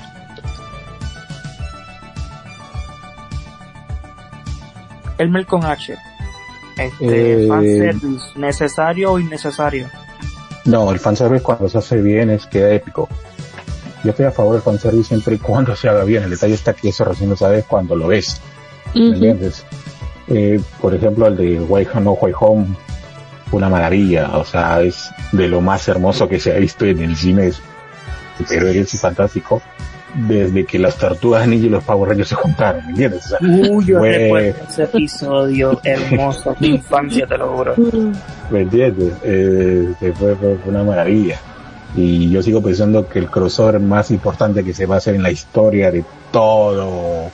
Elmer con H. Este, Eh, fanservice, ¿necesario o innecesario? No, el fanservice cuando se hace bien es queda épico. Yo estoy a favor del fanservice siempre y cuando se haga bien. El detalle está que eso recién lo sabes cuando lo ves. ¿Me Ujú. entiendes? Eh, por ejemplo, el de Way Home No Way Home, una maravilla. O sea, es de lo más hermoso que se ha visto en el cine. Es superhéroes y fantástico. Desde que las tortugas ninja y los Power Rangers se juntaron, ¿me entiendes? O sea, Uy, yo Güey. recuerdo ese episodio hermoso, mi infancia, te lo juro. ¿Me entiendes? Eh, fue- fue una maravilla. Y yo sigo pensando que el crossover más importante que se va a hacer en la historia de todo,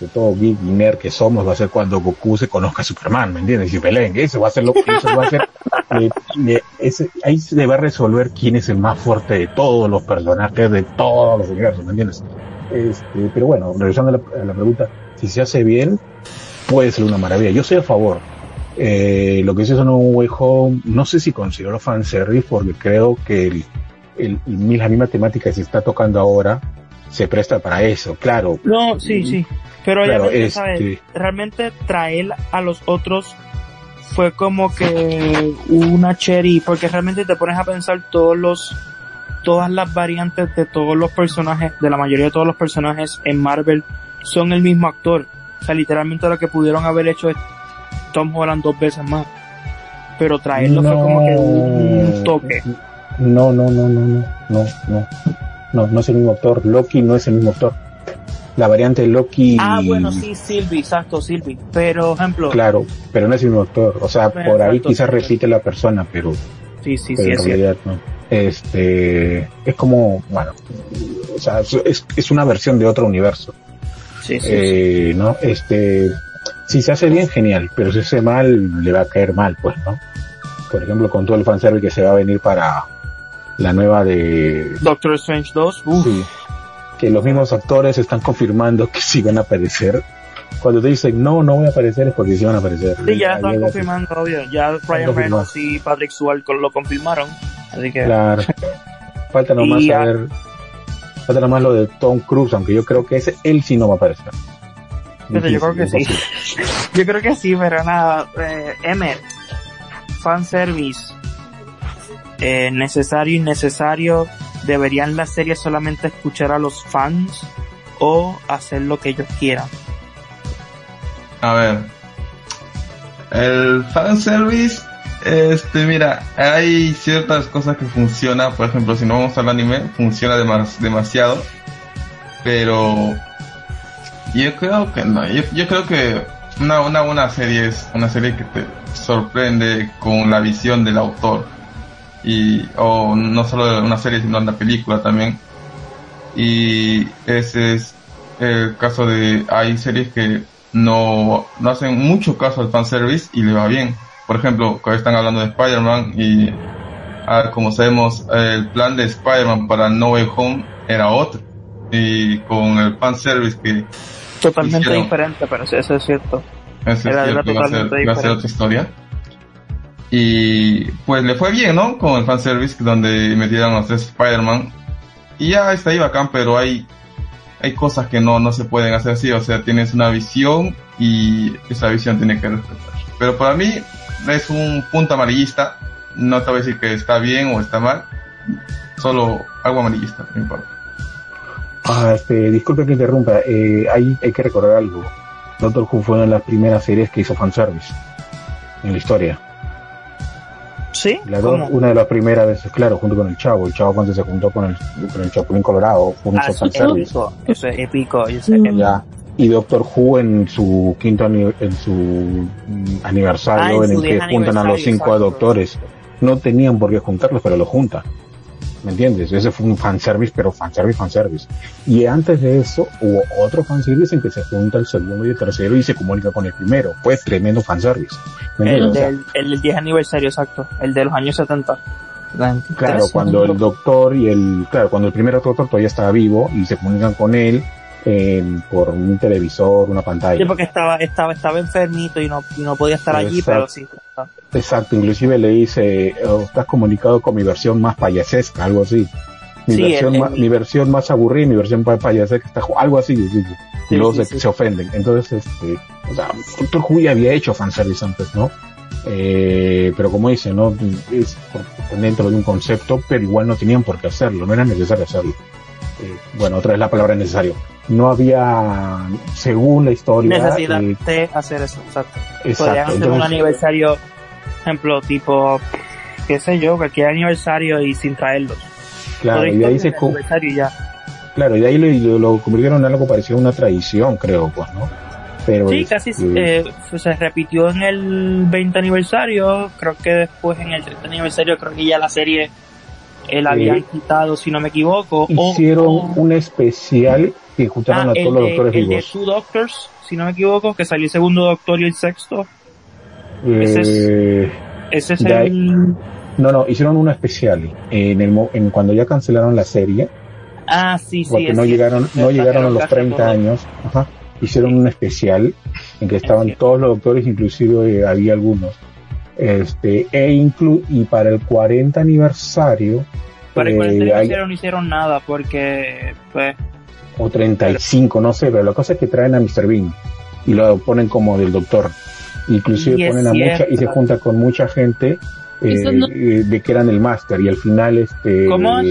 de todo geek y nerd que somos va a ser cuando Goku se conozca a Superman, ¿me entiendes? Y peleen, eso va a ser lo eso va a ser, eh, eh, ese- ahí se va a resolver quién es el más fuerte de todos los personajes de todos los universos, ¿me entiendes? Este, pero bueno, regresando a la, a la pregunta, si se hace bien, puede ser una maravilla. Yo soy a favor. Eh, lo que hizo No Way Home, no sé si considero fanservice porque creo que el, el- la misma temática que se está tocando ahora se presta para eso, claro. No, sí, sí. Pero Claro, este- ¿sabes? Realmente traer a los otros fue como que una cherry, porque realmente te pones a pensar todos los, todas las variantes de todos los personajes, de la mayoría de todos los personajes en Marvel son el mismo actor. O sea, literalmente lo que pudieron haber hecho es Tom Holland dos veces más. Pero traerlo fue como que un toque. No, no, no, no, no, no, no, no, no es el mismo actor. Loki no es el mismo actor. La variante de Loki. Ah, bueno, sí, Sylvie, exacto, Sylvie. Pero, ejemplo, Claro, pero no es el mismo actor. O sea, por ahí quizás repite la persona, pero sí, sí, sí, pero es en cierto. realidad no. Este, es como, bueno, o sea, es, es una versión de otro universo. Sí, sí, sí. Eh, ¿no? Este, si se hace bien, genial, pero si se hace mal, le va a caer mal, pues, ¿no? Por ejemplo, con todo el fanservice que se va a venir para la nueva de, Doctor Strange 2, uff. sí, que los mismos actores están confirmando que sí van a aparecer. Cuando te dicen, no, no voy a aparecer, es porque sí van a aparecer. Sí, ya están confirmando, obvio. Ya Ryan. Reynolds y Patrick Stewart lo confirmaron. Así que, Claro. *laughs* Falta nomás Y, saber, falta nomás lo de Tom Cruise, aunque yo creo que ese, él sí no va a aparecer. Yo creo que sí. *laughs* Yo creo que sí, pero nada. Eh, M, fanservice. Eh, necesario, innecesario. ¿Deberían las series solamente escuchar a los fans o hacer lo que ellos quieran? A ver. el fanservice, este, mira, hay ciertas cosas que funcionan, por ejemplo, si no vamos al anime, funciona demas- demasiado, pero yo creo que no, yo, yo creo que una, una buena serie es una serie que te sorprende con la visión del autor, y, o no solo una serie, sino una película también, y ese es el caso de, hay series que no, no hacen mucho caso al fanservice y le va bien. Por ejemplo, cuando están hablando de Spider-Man y ah, como sabemos, el plan de Spider-Man para No Way Home era otro. Y con el fanservice que Totalmente Hicieron. diferente, pero eso es cierto. eso Era- es era cierto, iba a ser, totalmente iba a ser diferente. otra historia. Y pues le fue bien, ¿no? Con el fanservice donde metieron a los tres Spider-Man. Y ya está ahí bacán, pero hay, hay cosas que no, no se pueden hacer así. O sea, tienes una visión y esa visión tiene que respetar. Pero para mí es un punto amarillista. No te voy a decir que está bien o está mal. Solo algo amarillista, no importa. Ah, este, disculpe que interrumpa, eh, hay, hay que recordar algo. Doctor Who fue una de las primeras series que hizo fanservice en la historia. ¿Sí? ¿Cómo? una de las primeras veces, claro, junto con el Chavo. El Chavo cuando se juntó con el, con el Chapulín Colorado, fue un Ah, hizo eso es épico. Eso es épico. Yo sé Mm. Ya. Y Doctor Who en su quinto ani- en su mm, aniversario, Ah, en en su el que 10 juntan a los cinco exacto. doctores. No tenían por qué juntarlos, pero los junta. ¿Me entiendes? Ese fue un fanservice, pero fanservice, fanservice. Y antes de eso, hubo otro fanservice en que se junta el segundo y el tercero y se comunica con el primero. Fue tremendo fanservice. ¿Me El del, el del 10 aniversario, exacto. El de los años 70. Claro, cuando el doctor y el, claro, cuando el primer doctor todavía estaba vivo y se comunican con él eh, por un televisor, una pantalla. Sí, porque estaba, estaba, estaba enfermito y no, y no podía estar allí, Exacto. pero sí. Exacto, inclusive le dice, oh, estás comunicado con mi versión más payasesca, algo así. Mi, Sí, versión, el- el- mi versión más aburrida, mi versión más payasesca, está, algo así. sí, sí. Y luego se, se ofenden. Entonces, este, o sea, Doctor Who ya había hecho fanservice antes, ¿no? Eh, pero como dice, ¿no? Es dentro de un concepto, pero igual no tenían por qué hacerlo, no era necesario hacerlo. Eh, bueno, otra vez la palabra necesario. No había, según la historia, Necesidad eh, de hacer eso, exacto. Podrían exacto. hacer un aniversario, ejemplo, tipo, qué sé yo, cualquier aniversario y sin traerlos. claro, y de ahí se, aniversario ya. Claro, y de ahí lo, lo convirtieron en algo parecido a una tradición, creo, pues, ¿no? Pero Sí, este, casi eh, se repitió en el 20 aniversario, creo que después en el 30 aniversario creo que ya la serie eh, la habían quitado, si no me equivoco. o- hicieron o- un especial que juntaron ah, a el, todos los de, doctores el de vivos. Two Doctors, si no me equivoco, que salió el segundo doctor y el sexto. ese es- Eh, Ese es De el... no, no, hicieron un especial en el en cuando ya cancelaron la serie, Ah, sí, sí. porque no cierto. llegaron, no llegaron a los casi 30 todos. años, ajá, hicieron un especial en que estaban todos los doctores, inclusive eh, había algunos, este, e inclu y para el 40 aniversario, Para el eh, 40 hay- aniversario no hicieron nada porque, pues, o 35, no sé, pero la cosa es que traen a Mr. Bean y lo ponen como del doctor. Inclusive Y ponen a mucha y se junta con mucha gente eh, no- eh, de que eran el máster y al final este ¿Cómo es?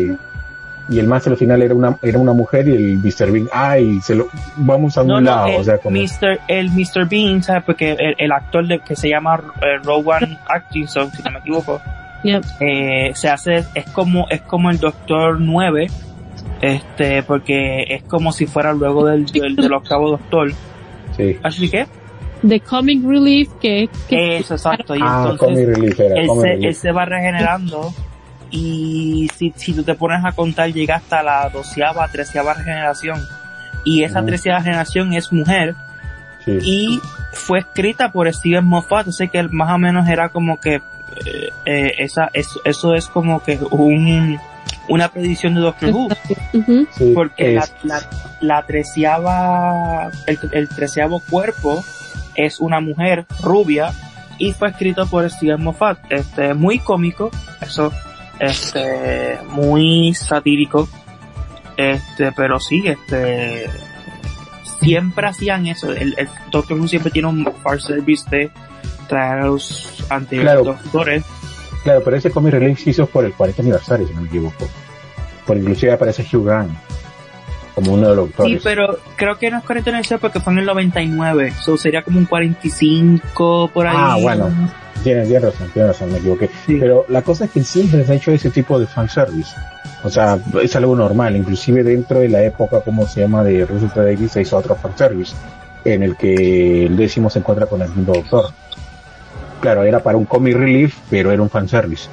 y el máster al final era una era una mujer y el Mr. Bean, ay, se lo vamos a un no, lado, el, o sea, como Mr., el Mr. Bean, ¿sabes? Porque el, el actor de, que se llama eh, Rowan *laughs* Atkinson, si no me equivoco, Yep. eh, se hace, es como, es como el Doctor 9, este, porque es como si fuera luego del, del, del octavo Doctor. sí. Así que, The Comic Relief, que, que eso, exacto, y Ah, entonces, Comic Relief era, él se, Relief. él se va regenerando y si, si tú te pones a contar llega hasta la doceava, treceava regeneración y esa Ujú. treceava generación es mujer Sí. y fue escrita por Steven Moffat, así que más o menos era como que eh, eh, esa eso, eso es como que un una predicción de Doctor Who. Sí, porque la, la, la treceava el, el treceavo cuerpo es una mujer rubia y fue escrito por Steven Moffat. Este muy cómico eso este muy satírico. Este pero sí este siempre hacían eso. El, el Doctor Who siempre tiene un far service de traer a los anteriores Claro. doctores Claro, pero ese Comic Relief se hizo por el 40 aniversario, si no me equivoco. Por inclusive aparece Hugh Grant. como uno de los Sí, doctores. pero creo que no es 49 porque fue en el 99. So sería como un 45 por ahí. Ah, bueno. Tienes, tienes razón, tienes razón, me equivoqué. Sí. Pero la cosa es que siempre se ha hecho ese tipo de fanservice. O sea, es algo normal. Inclusive dentro de la época, como se llama, de Russell T. Davies, se hizo otro fanservice. En el que el décimo se encuentra con el quinto doctor. Claro, era para un comic relief, pero era un fanservice.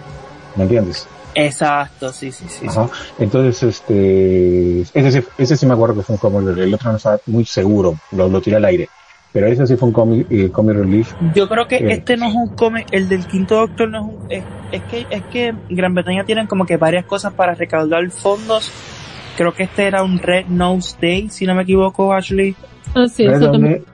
¿Me entiendes? Exacto, sí, sí, sí. sí. Ajá. Entonces, este, ese, sí- ese sí me acuerdo que fue un comic relief. El otro no estaba muy seguro, lo, lo tiré al aire. Pero ese sí fue un comic, eh, comic relief. Yo creo que Sí. este no es un cómic, el del quinto doctor no es un, es, es que, es que Gran Bretaña tienen como que varias cosas para recaudar fondos. Creo que este era un Red Nose Day, si no me equivoco, Ashley. Así, Red eso también.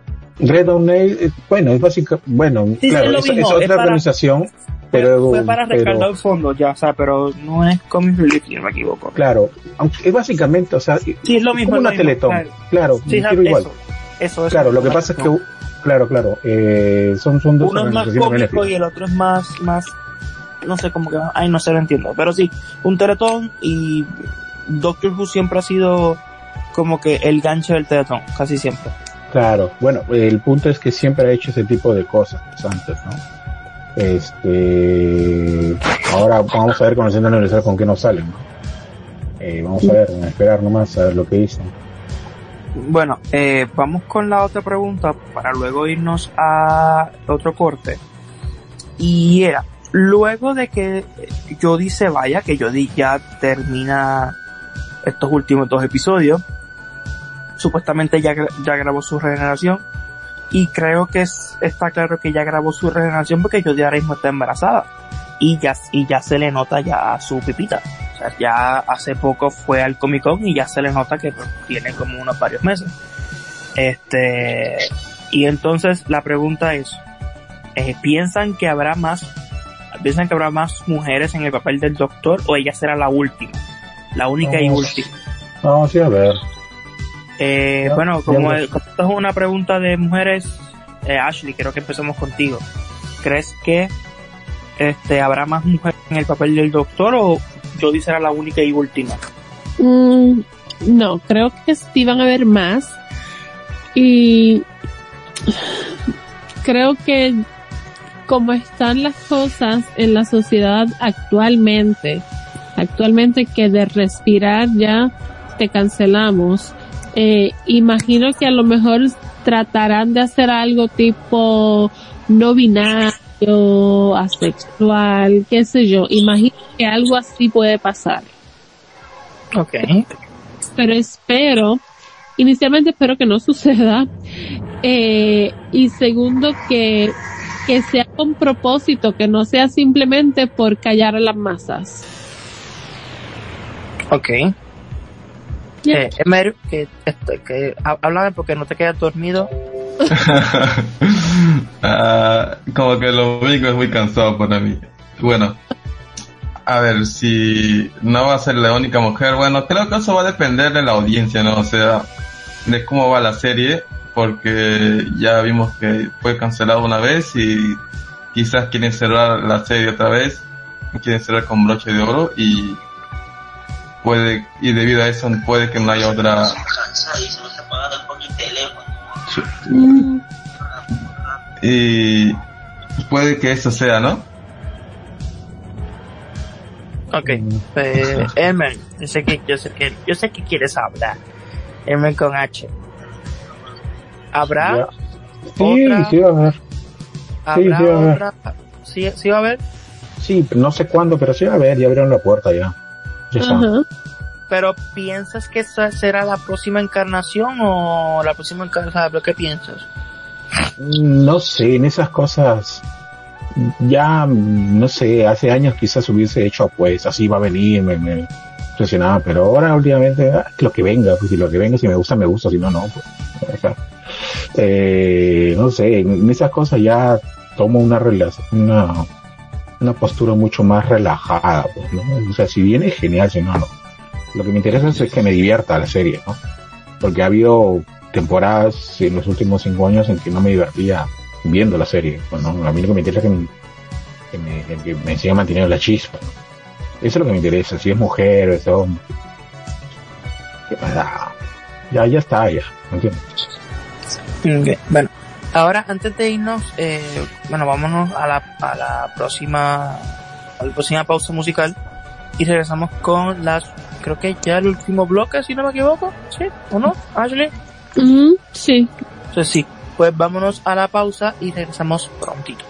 Red Nail, eh, bueno, es básica, bueno, Sí, claro, es es, mismo, es es otra para- organización, pero, fue para pero, recaudar fondos, ya, o sea, pero no es comic relief, si no me equivoco. claro, aunque es básicamente, o sea, Sí, es lo mismo. como es lo una mismo, teletón, claro. claro, Sí, quiero igual, eso, eso, eso. claro, lo que pasa es que, claro, claro, eh, son, son dos uno es más cómico y el otro es más, más, no sé, como que, ay, no sé, lo entiendo. Pero sí, un teletón y Doctor Who siempre ha sido como que el gancho del teletón, casi siempre. Claro, bueno, el punto es que siempre ha hecho ese tipo de cosas antes, ¿no? Este, ahora vamos a ver con el centro con qué nos salen. Eh, vamos a ver, a esperar nomás a ver lo que dicen. Bueno, eh, vamos con la otra pregunta para luego irnos a otro corte. Y era, luego de que Jodie se vaya, que Jodie ya termina estos últimos dos episodios, supuestamente ya, ya grabó su regeneración, y creo que es- está claro que ya grabó su regeneración porque Jodie ahora mismo está embarazada, y ya, y ya se le nota ya su pipita. O sea, ya hace poco fue al Comic Con y ya se le nota que pues, tiene como unos varios meses. Este, y entonces la pregunta es, eh, ¿piensan que habrá más, piensan que habrá más mujeres en el papel del doctor o ella será la última? La única y última. Vamos a ver. Eh, bueno, como, el- como esto es una pregunta de mujeres, eh, Ashley, creo que empezamos contigo. ¿Crees que este habrá más mujeres en el papel del doctor o Jodie será la única y última? Mm, no, creo que sí van a haber más. Y creo que como están las cosas en la sociedad actualmente, actualmente que de respirar ya te cancelamos, eh, imagino que a lo mejor tratarán de hacer algo tipo no binario, asexual, qué sé yo. Imagino que algo así puede pasar Ok. pero espero, inicialmente espero que no *laughs* suceda, eh, y segundo que, que sea con propósito, que no sea simplemente por callar a las masas. Ok. Eh, Emer, que, este, que, háblame porque no te quedas dormido. *laughs* Ah, como que lo único es muy cansado para mí. Bueno, a ver, si no va a ser la única mujer, bueno, creo que eso va a depender de la audiencia, ¿no? O sea, de cómo va la serie, porque ya vimos que fue cancelado una vez y quizás quieren cerrar la serie otra vez, quieren cerrar con broche de oro y puede, y debido a eso puede que no haya otra y puede que eso sea, ¿no? Ok. Eh, Emer, yo sé que, yo sé que, yo sé que quieres hablar. Emer con H. ¿Habrá? Ya. Sí, Otra. sí va a haber. ¿Habrá sí, va a haber. otra? ¿Sí, sí va a haber? Sí, no sé cuándo, pero sí va a haber, ya abrieron la puerta ya. Ajá. Pero ¿piensas que esa será la próxima encarnación o la próxima encarnación? ¿Qué piensas? No sé, en esas cosas, ya, no sé, hace años quizás hubiese hecho pues, así va a venir, me, me impresionaba, pero ahora últimamente, ah, lo que venga, pues si lo que venga, si me gusta, me gusta, si no, no, pues, eh, no sé, en, en esas cosas ya tomo una relación, una, una postura mucho más relajada, pues, ¿no? O sea, si viene, genial, si no, no. Lo que me interesa es que me divierta la serie, ¿no? Porque ha habido temporadas en los últimos cinco años en que no me divertía viendo la serie. Bueno, a mí lo que me interesa es que me, que me, me siga manteniendo la chispa. ¿no? Eso es lo que me interesa. Si es mujer, es hombre. ¿Qué pasa? ya, ya está, ya. Ok, Bueno, ahora antes de irnos, eh, bueno, vámonos a la, a la próxima, a la próxima pausa musical y regresamos con las, creo que ya el último bloque, si no me equivoco, ¿sí? ¿O no, Ashley? Ujú, sí. Entonces sí, pues vámonos a la pausa y regresamos prontito.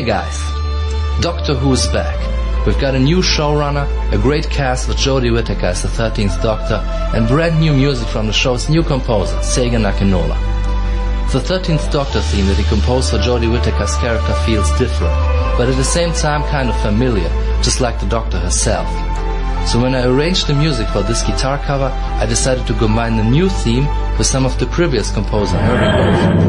Hey guys, Doctor Who's back. We've got a new showrunner, a great cast with Jodie Whittaker as the 13th Doctor, and brand new music from the show's new composer, Sega Nakinola. The 13th Doctor theme that he composed for Jodie Whittaker's character feels different, but at the same time kind of familiar, just like the Doctor herself. So when I arranged the music for this guitar cover, I decided to combine the new theme with some of the previous composer Herbie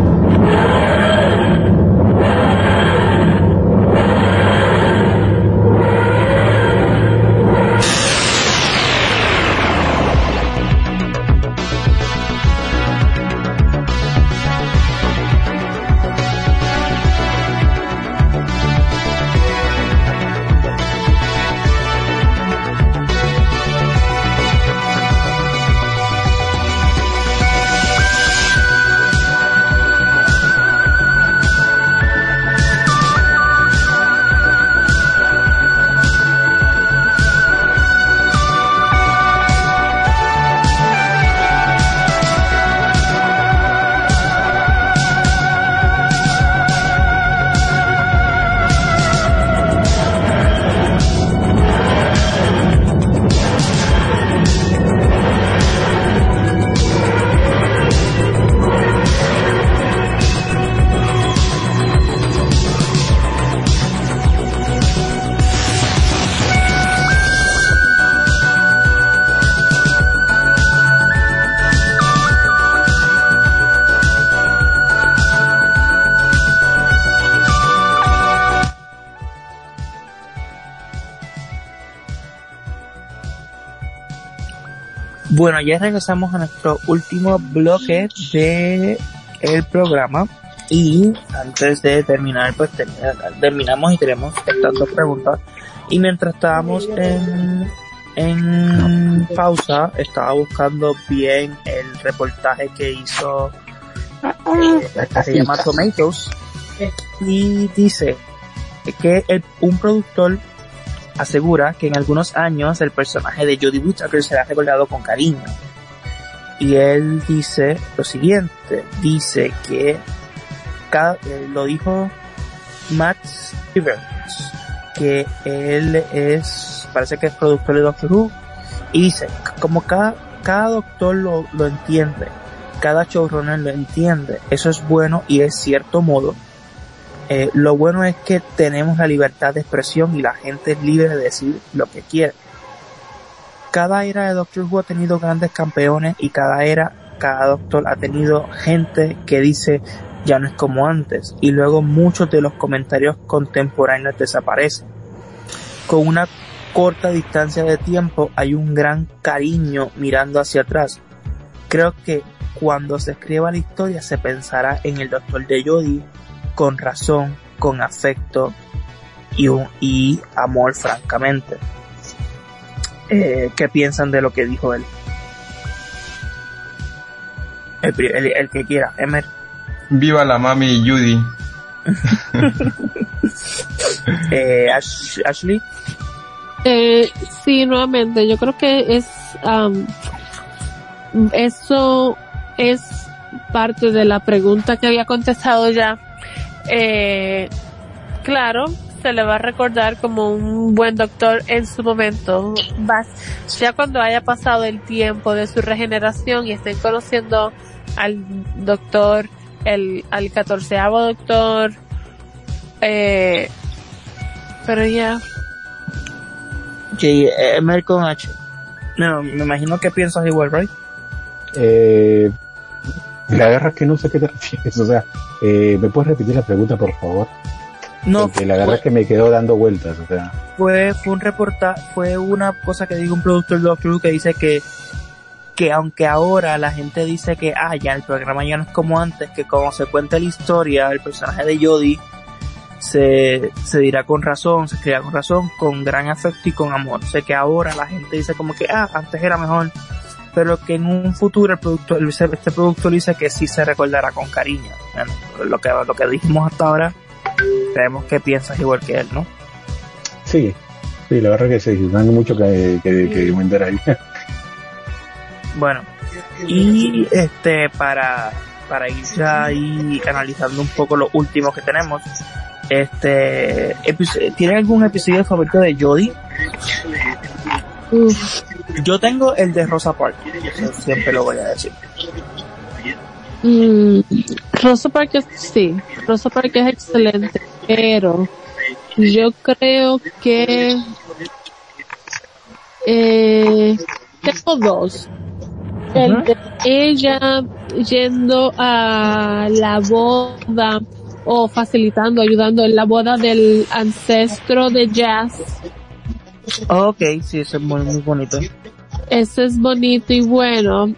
ya regresamos a nuestro último bloque de el programa. Y antes de terminar, pues terminamos y tenemos estas dos preguntas. Y mientras estábamos en, en pausa estaba buscando bien el reportaje que hizo eh, se llama Tomatoes. Y dice que el, un productor asegura que en algunos años el personaje de Jodie Whittaker será recordado con cariño. Y él dice lo siguiente, dice que cada, eh, lo dijo Matt Stevens, que él es, parece que es productor de Doctor Who, y dice, como cada, cada doctor lo, lo entiende, cada showrunner lo entiende, eso es bueno y es cierto modo eh, lo bueno es que tenemos la libertad de expresión y la gente es libre de decir lo que quiere. Cada era de Doctor Who ha tenido grandes campeones y cada era, cada doctor ha tenido gente que dice ya no es como antes y luego muchos de los comentarios contemporáneos desaparecen. Con una corta distancia de tiempo hay un gran cariño mirando hacia atrás. Creo que cuando se escriba la historia se pensará en el doctor de Jodie con razón, con afecto y, un, y amor francamente. Eh, ¿Qué piensan de lo que dijo él? El, el, el que quiera, Emer. Viva la mami Judy. *laughs* eh, Ash, Ashley. Eh, sí, nuevamente, yo creo que es um, eso es parte de la pregunta que había contestado ya eh, claro, se le va a recordar como un buen doctor en su momento. Ya cuando haya pasado el tiempo de su regeneración y estén conociendo al doctor, el, al catorceavo doctor, eh, pero ya. Sí, eh, Malcolm H. No, me imagino que piensas igual, right? Eh, la guerra que no sé qué te refieres, o sea, eh, ¿me puedes repetir la pregunta, por favor? No. Porque la verdad es que me quedó dando vueltas, o sea. Fue, fue un reportaje, fue una cosa que dijo un productor Doctor Who que dice que, que aunque ahora la gente dice que, ah, ya el programa ya no es como antes, que como se cuenta la historia, el personaje de Jodie se, se dirá con razón, se escribirá con razón, con gran afecto y con amor. Sé que ahora la gente dice como que, ah, antes era mejor, pero que en un futuro el producto, este productor dice que sí se recordará con cariño. Bueno, lo que, lo que dijimos hasta ahora, creemos que piensas igual que él, ¿no? Sí, sí, la verdad que sí, no hay mucho que, que, que comentar ahí. Bueno, y este, para, para ir ya ahí analizando un poco lo último que tenemos, Este, ¿tiene algún episodio favorito de Jodie? Uf, Yo tengo el de Rosa Parks, siempre lo voy a decir. mm, Rosa Parks sí, Rosa Parks es excelente, pero yo creo que eh, tengo dos. El de ella yendo a la boda o facilitando, ayudando en la boda del ancestro de Jazz. Ok, sí, eso es muy, muy bonito. Ese es bonito y bueno.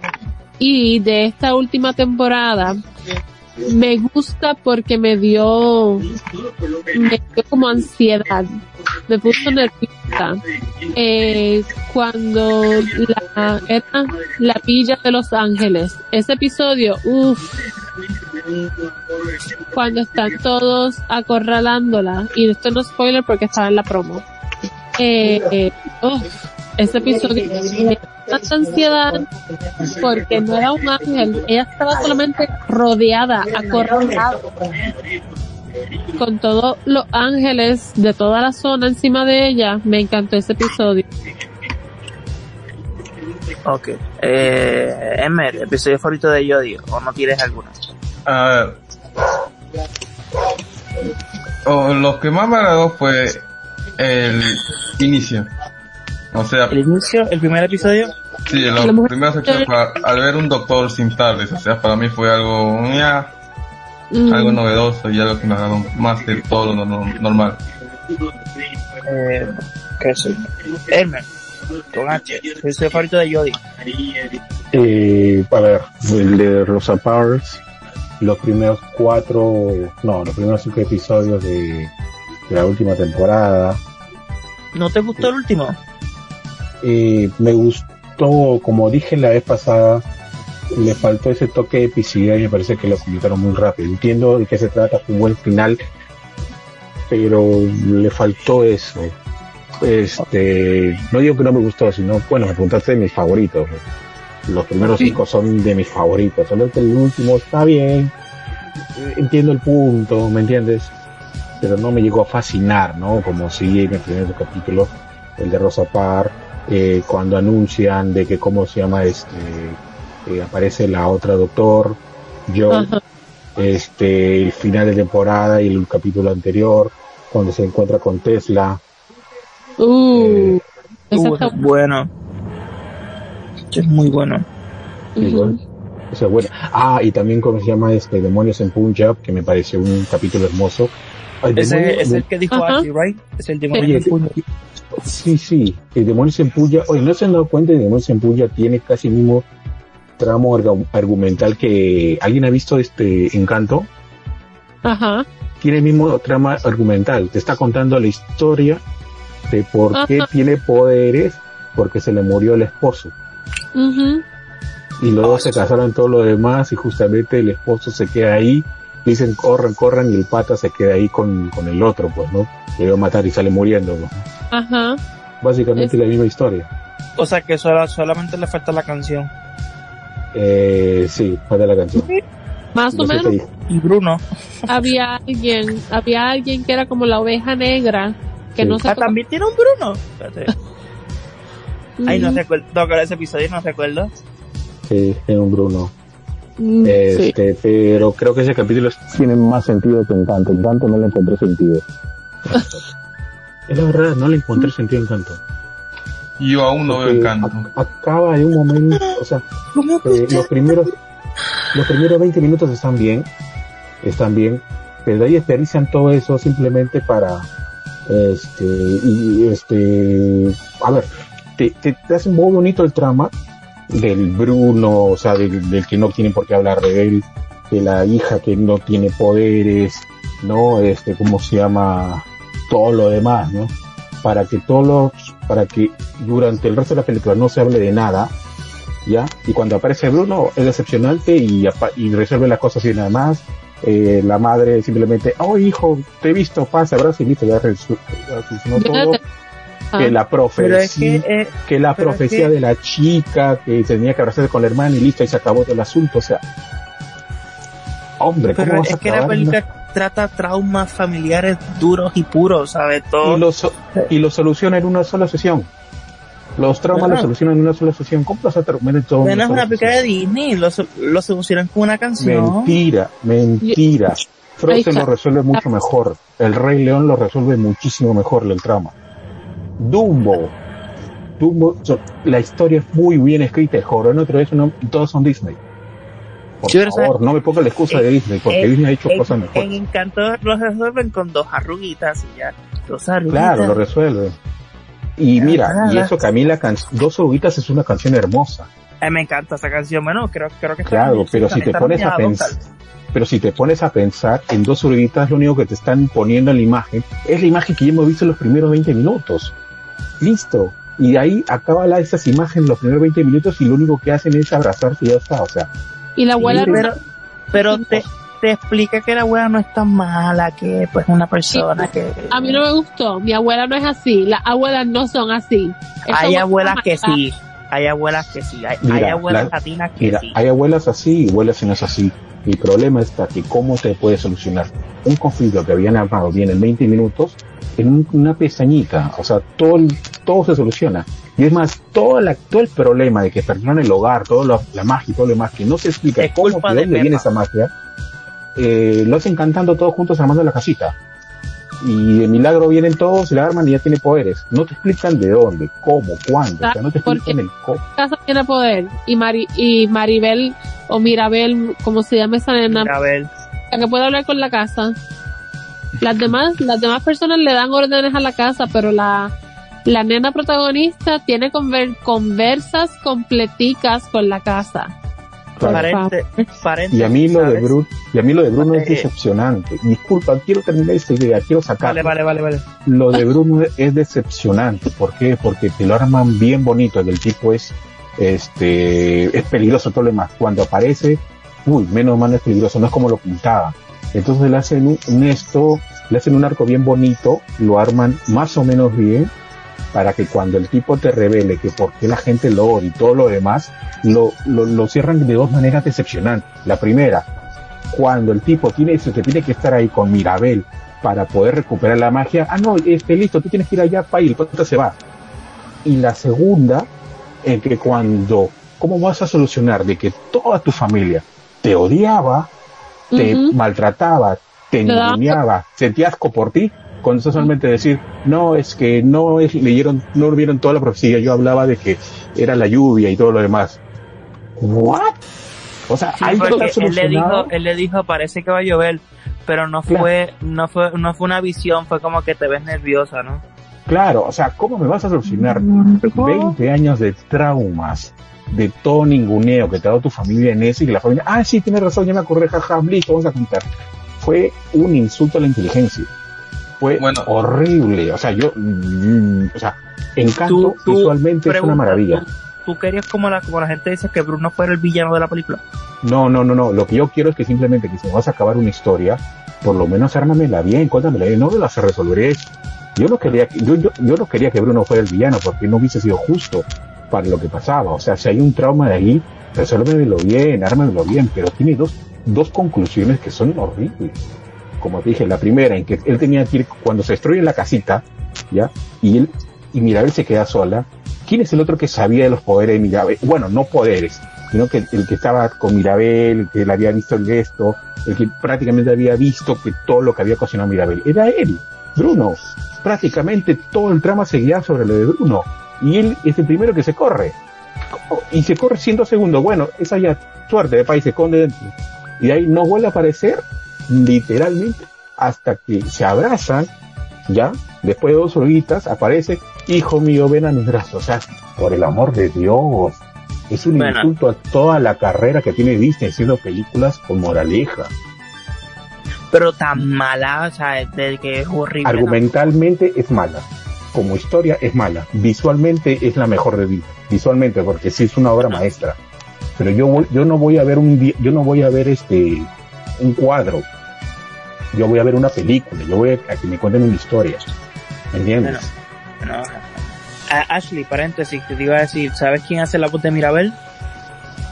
Y de esta última temporada, me gusta porque me dio, me dio como ansiedad. Me puso nerviosa. Eh, cuando la, era la villa de Los Ángeles. Ese episodio, uff. Cuando están todos acorralándola. Y esto no es spoiler porque estaba en la promo. Eh, eh, uf, ese episodio me dio tanta ansiedad porque no era un ángel, ella estaba solamente rodeada, acorralada con todos los ángeles de toda la zona encima de ella. Me encantó ese episodio. Ok. Eh, Emmer, episodio favorito de Jodie, o no tienes alguno. A ver. O lo que más me agradó fue el inicio. O sea, El inicio, el primer episodio. sí, en La los primeros episodios, para- al ver un doctor sin tardes, o sea, para mí fue algo, ya, Mm, algo novedoso y algo que me agradó más que todo lo no- normal. Eh, ¿Qué soy? Emmer, con H, episodio favorito de Jodie. Eh, a ver, el de Rosa Parks, los primeros cuatro, no, los primeros cinco episodios de, de la última temporada. ¿No te gustó el último? Eh, me gustó, como dije la vez pasada, le faltó ese toque de epicidad y me parece que lo completaron muy rápido. Entiendo de qué se trata, fue un buen final, pero le faltó eso. Este, no digo que no me gustó, sino, bueno, me preguntaste de mis favoritos. Los primeros Sí. cinco son de mis favoritos, solo que el último está bien. Entiendo el punto, ¿me entiendes? Pero no me llegó a fascinar, ¿no? Como si en el primer capítulo, el de Rosa Parr, eh, cuando anuncian de que, ¿cómo se llama? Este, eh, aparece la otra doctor, Joe, Ajá. este, el final de temporada y el capítulo anterior, cuando se encuentra con Tesla. Uh, Eh, esa Uh, está- es bueno. Es muy bueno. O sea, bueno. Ah, y también cómo se llama este Demonios en Punjab, que me pareció un capítulo hermoso. Ese es el que dijo Ajá. Right? Es el demonio Oye. Sí, sí, el Demonios en Puya, oye, ¿no se han dado cuenta de Demonios en Puya tiene casi el mismo tramo argu- argumental que alguien ha visto este Encanto? Ajá. Tiene el mismo trama argumental, te está contando la historia de por qué tiene poderes, porque se le murió el esposo. Ujú. Y los dos se casaron todo lo demás y justamente el esposo se queda ahí, dicen corran, corran y el pata se queda ahí con, con el otro, pues, ¿no? Le va a matar y sale muriendo, ¿no? Ajá. Básicamente Es- la misma historia. O sea que solo, solamente le falta la canción. Eh, sí, falta la canción. Más o No menos Y Bruno. había alguien, había alguien que era como la oveja negra, que Sí. no se Ah, también tiene un Bruno. Ay, no Mm, recuerdo. No, ese episodio no recuerdo. Sí, en un Bruno. Mm, sí. Este, pero creo que ese capítulo tiene más sentido que Encanto. Encanto no le encontré sentido. *laughs* es la verdad, no le encontré sentido a Encanto. Y yo aún no veo Porque encanto. ac- acaba de un momento, o sea, ¿Cómo eh, los primeros, los primeros 20 minutos están bien, están bien, pero de ahí desperdician todo eso simplemente para, este, y este, a ver, te, te, te hace muy bonito el trama del Bruno, o sea, del, del que no tienen por qué hablar de él, de la hija que no tiene poderes, ¿no? Este, ¿cómo se llama? Todo lo demás, ¿no? Para que todos los, para que durante el resto de la película no se hable de nada, ¿ya? Y cuando aparece Bruno es decepcionante y, y resuelve las cosas y nada más. Eh, la madre simplemente, oh hijo, te he visto, pasa, abrazo y listo, ya resu- ya solucionó todo. Ah, Que la es profecía, que, eh, que la es profecía que- de la chica que tenía que abrazarse con la hermana y listo, y se acabó todo el asunto, o sea. Hombre, ¿cómo pero vas a es que la acabar una- película, trata traumas familiares duros y puros, ¿sabes? Todo. Y lo, so- y lo soluciona en una sola sesión. Los traumas los solucionan en una sola sesión. ¿Cómo terminar todo en Bueno, es una película de? Disney, lo, so- lo solucionan con una canción. Mentira, mentira. Frozen lo resuelve mucho mejor. El Rey León lo resuelve muchísimo mejor el trama. Dumbo. Dumbo, so- la historia es muy bien escrita. Jorón otra vez, no, todos son Disney. Por Yo favor, no me ponga la excusa de Disney, porque en- Disney ha hecho En, cosas en mejores. Encanto lo resuelven con dos arruguitas y ya. Dos arruguitas. Claro, lo resuelve. Y mira, y eso que a mí la can Dos Oruguitas es una canción hermosa. Ay, me encanta esa canción. Bueno, creo, creo que Claro, pero si te pones a pensar, pero si te pones a pensar en dos oruguitas, lo único que te están poniendo en la imagen es la imagen que ya hemos visto en los primeros 20 minutos. Listo. Y de ahí acaba la, esas imágenes los primeros 20 minutos y lo único que hacen es abrazarse y ya está. O sea, Y la abuela pero, pero te, te explica que la abuela no es tan mala, que pues una persona que... a mí no me gustó. Mi abuela no es así. Las abuelas no son así. Es Hay abuelas que sí, hay abuelas que sí, hay, Mira, hay abuelas la- latinas que mira, sí. hay abuelas así y abuelas que no es así. Mi problema está que cómo te puede solucionar un conflicto que habían armado bien en 20 minutos en un- una pestañita. O sea, todo, el- todo se soluciona. Y es más, todo, la, todo el problema de que perdieron el hogar, toda la, la magia y todo lo demás, que no se explica Es cómo, de de dónde viene esa magia, eh, lo hacen cantando todos juntos armando la casita. Y de milagro vienen todos, la arman y ya tiene poderes. No te explican de dónde, cómo, cuándo. O sea, no te explican el cómo. casa tiene poder. Y, Mari, y Maribel o Mirabel, como se llama esa nena, la que puede hablar con la casa. Las demás, las demás personas le dan órdenes a la casa, pero la, la nena protagonista tiene conver- conversas completicas con la casa. Claro. parente, parente, Y a mí lo de. Bruno, y a mí lo de Bruno es decepcionante. Disculpa, quiero terminar esta idea, quiero sacar. Vale, vale, vale, vale. Lo de Bruno es decepcionante. ¿Por qué? Porque te lo arman bien bonito, el tipo es, este, es peligroso todo lo demás. Cuando aparece, uy, menos mal no es peligroso, no es como lo pintaba. Entonces le hacen un, esto, le hacen un arco bien bonito, lo arman más o menos bien, para que cuando el tipo te revele que por qué la gente lo odia y todo lo demás, lo, lo, lo cierran de dos maneras decepcionantes. La primera, cuando el tipo tiene, se tiene que estar ahí con Mirabel para poder recuperar la magia, ah no, este listo, tú tienes que ir allá, pa, y el pata se va. Y la segunda, en que cuando, ¿cómo vas a solucionar de que toda tu familia te odiaba, te maltrataba, te ninguneaba, sentía asco por ti, cuando estás solamente decir, no, es que no es, leyeron, no vieron toda la profecía, yo hablaba de que era la lluvia y todo lo demás. ¿What? O sea, Sí, está él le dijo, él le dijo, parece que va a llover, pero no Claro. fue, no fue, no fue una visión, fue como que te ves nerviosa, ¿no? Claro, o sea, ¿cómo me vas a solucionar 20 años de traumas, de todo ninguneo que te ha dado tu familia en eso y que la familia, ah, sí, tienes razón, ya me acordé, jaja, listo, vamos a contar. Fue un insulto a la inteligencia. Fue Bueno. horrible. O sea, yo, mm, o sea, Encanto Tú- tú visualmente es una maravilla. ¿tú, querías como la, como la gente dice que Bruno fuera el villano de la película? No, no, no, no. Lo que yo quiero es que simplemente que si me vas a acabar una historia, por lo menos ármamela bien, cuéntamela bien, no me la hace resolver eso. Yo no quería, que- yo, yo, yo no quería que Bruno fuera el villano porque no hubiese sido justo para lo que pasaba. O sea, si hay un trauma de ahí, resuélvemelo bien, ármamelo bien, pero tiene dos, dos conclusiones que son horribles. Como dije, la primera, en que él tenía que ir, cuando se destruye la casita, ¿ya? Y él, y Mirabel se queda sola. ¿Quién es el otro que sabía de los poderes de Mirabel? Bueno, no poderes, sino que el que estaba con Mirabel, el que le había visto el gesto, el que prácticamente había visto que todo lo que había cocinado Mirabel, era él, Bruno. Prácticamente todo el trama seguía sobre lo de Bruno. Y él es el primero que se corre. Y se corre 100 segundos. Bueno, esa ya suerte de país se esconde dentro. Y ahí no vuelve a aparecer, literalmente, hasta que se abrazan, ya, después de dos horitas, aparece, hijo mío, ven a mis brazos. O sea, por el amor de Dios. Es un Bueno. insulto a toda la carrera que tiene Disney haciendo películas con moraleja. Pero tan mala, o sea, de que es horrible. ¿no? Argumentalmente es mala. Como historia es mala. Visualmente es la mejor de Disney. Visualmente, porque sí es una obra maestra. Pero yo voy- yo no voy a ver un yo no voy a ver este un cuadro. Yo voy a ver una película. Yo voy a, a que me cuenten una historia. ¿Me entiendes? No. A- Ashley, paréntesis, te iba a decir, ¿sabes quién hace la voz de Mirabel?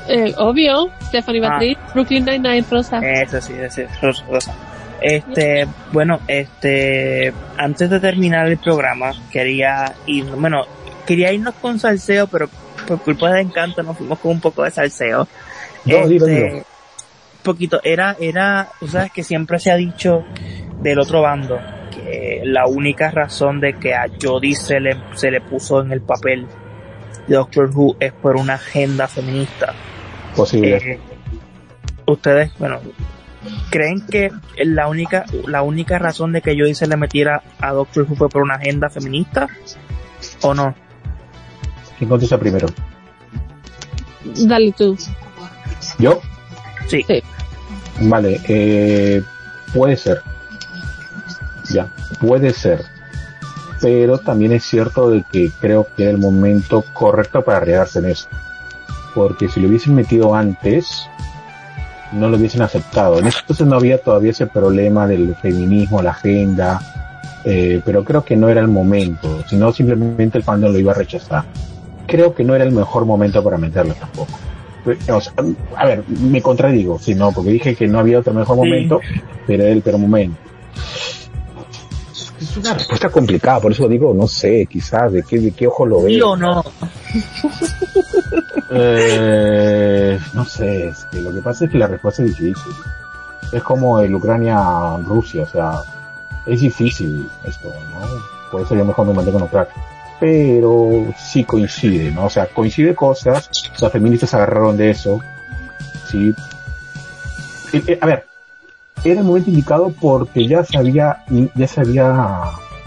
Eh, obvio, Stephanie Ah. Beatriz, Brooklyn Nine-Nine, Rosa. Esa sí, esa es Rosa. Este, bueno, este, antes de terminar el programa, quería ir, bueno, quería irnos con salseo, pero por culpa de Encanto nos fuimos con un poco de salseo. No, dilo, Este, dilo. poquito, era, era, tú sabes que siempre se ha dicho del otro bando que la única razón de que a Jodie se le, se le puso en el papel de Doctor Who es por una agenda feminista. Posible. Eh, ustedes, bueno, creen que la única, la única razón de que Jodie se le metiera a Doctor Who fue por una agenda feminista o no? ¿Quién contesta primero? Dale tú. ¿Yo? Sí. Sí. Vale, eh, puede ser. Ya, puede ser. Pero también es cierto de que creo que era el momento correcto para arriesgarse en eso. Porque si lo hubiesen metido antes, no lo hubiesen aceptado. En ese entonces no había todavía ese problema del feminismo, la agenda, eh, pero creo que no era el momento, sino simplemente el fandom lo iba a rechazar. Creo que no era el mejor momento para meterlo tampoco. O sea, a ver, me contradigo, si no, porque dije que no había otro mejor Sí. momento, pero era el peor momento. Es una respuesta complicada, por eso digo, no sé, quizás, de qué, de qué ojo lo ¿Sí veo. o no? *laughs* Eh, no sé, este, lo que pasa es que la respuesta es difícil. Es como el Ucrania-Rusia, o sea, es difícil esto, ¿no? Por eso yo mejor me mantengo en Ucrania. Pero sí coincide, ¿no? O sea, coincide cosas, las feministas se agarraron de eso, sí. Eh, eh, a ver, era el momento indicado porque ya se había, ya se había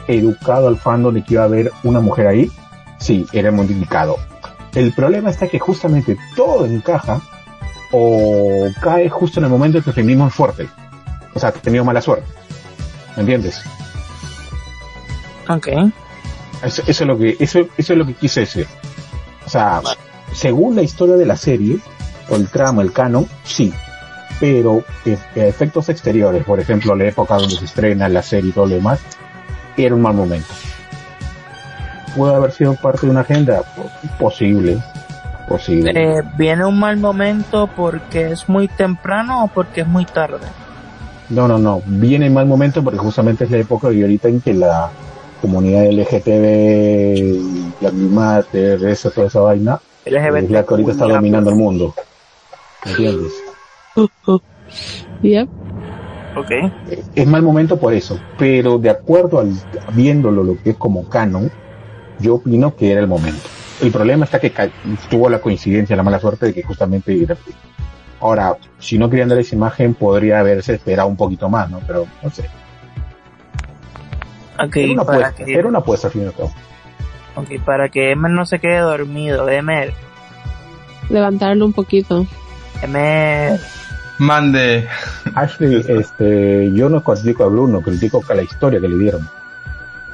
educado al fandom de que iba a haber una mujer ahí. Sí, era el momento indicado. El problema está que justamente todo encaja o cae justo en el momento en que el feminismo es fuerte. O sea, ha tenido mala suerte. ¿Me entiendes? Ok. Eso, eso es lo que, eso, eso es lo que quise decir. O sea, según la historia de la serie, o el trama, el canon, sí. Pero eh, efectos exteriores, por ejemplo, la época donde se estrena la serie y todo lo demás, era un mal momento. ¿Puede haber sido parte de una agenda? Posible. Posible. Eh, ¿Viene un mal momento porque es muy temprano o porque es muy tarde? No, no, no. Viene en mal momento porque justamente es la época y ahorita en que la comunidad LGTB, la Matter, esa, toda esa vaina, es LGBT. la que ahorita está dominando el mundo. ¿Me entiendes? *laughs* Yep. Ok. Es mal momento por eso, pero de acuerdo al viéndolo lo que es como canon, yo opino que era el momento. El problema está que tuvo la coincidencia, la mala suerte de que justamente era- Ahora, si no querían dar esa imagen, podría haberse esperado un poquito más, ¿no? Pero no sé. Ok, Era una apuesta, que, era una apuesta al fin y al cabo. ok, para que Emer no se quede dormido, Emer, Levantarlo un poquito. Emer, Mande. Ashley, este, yo no critico a Bruno, critico a la historia que le dieron.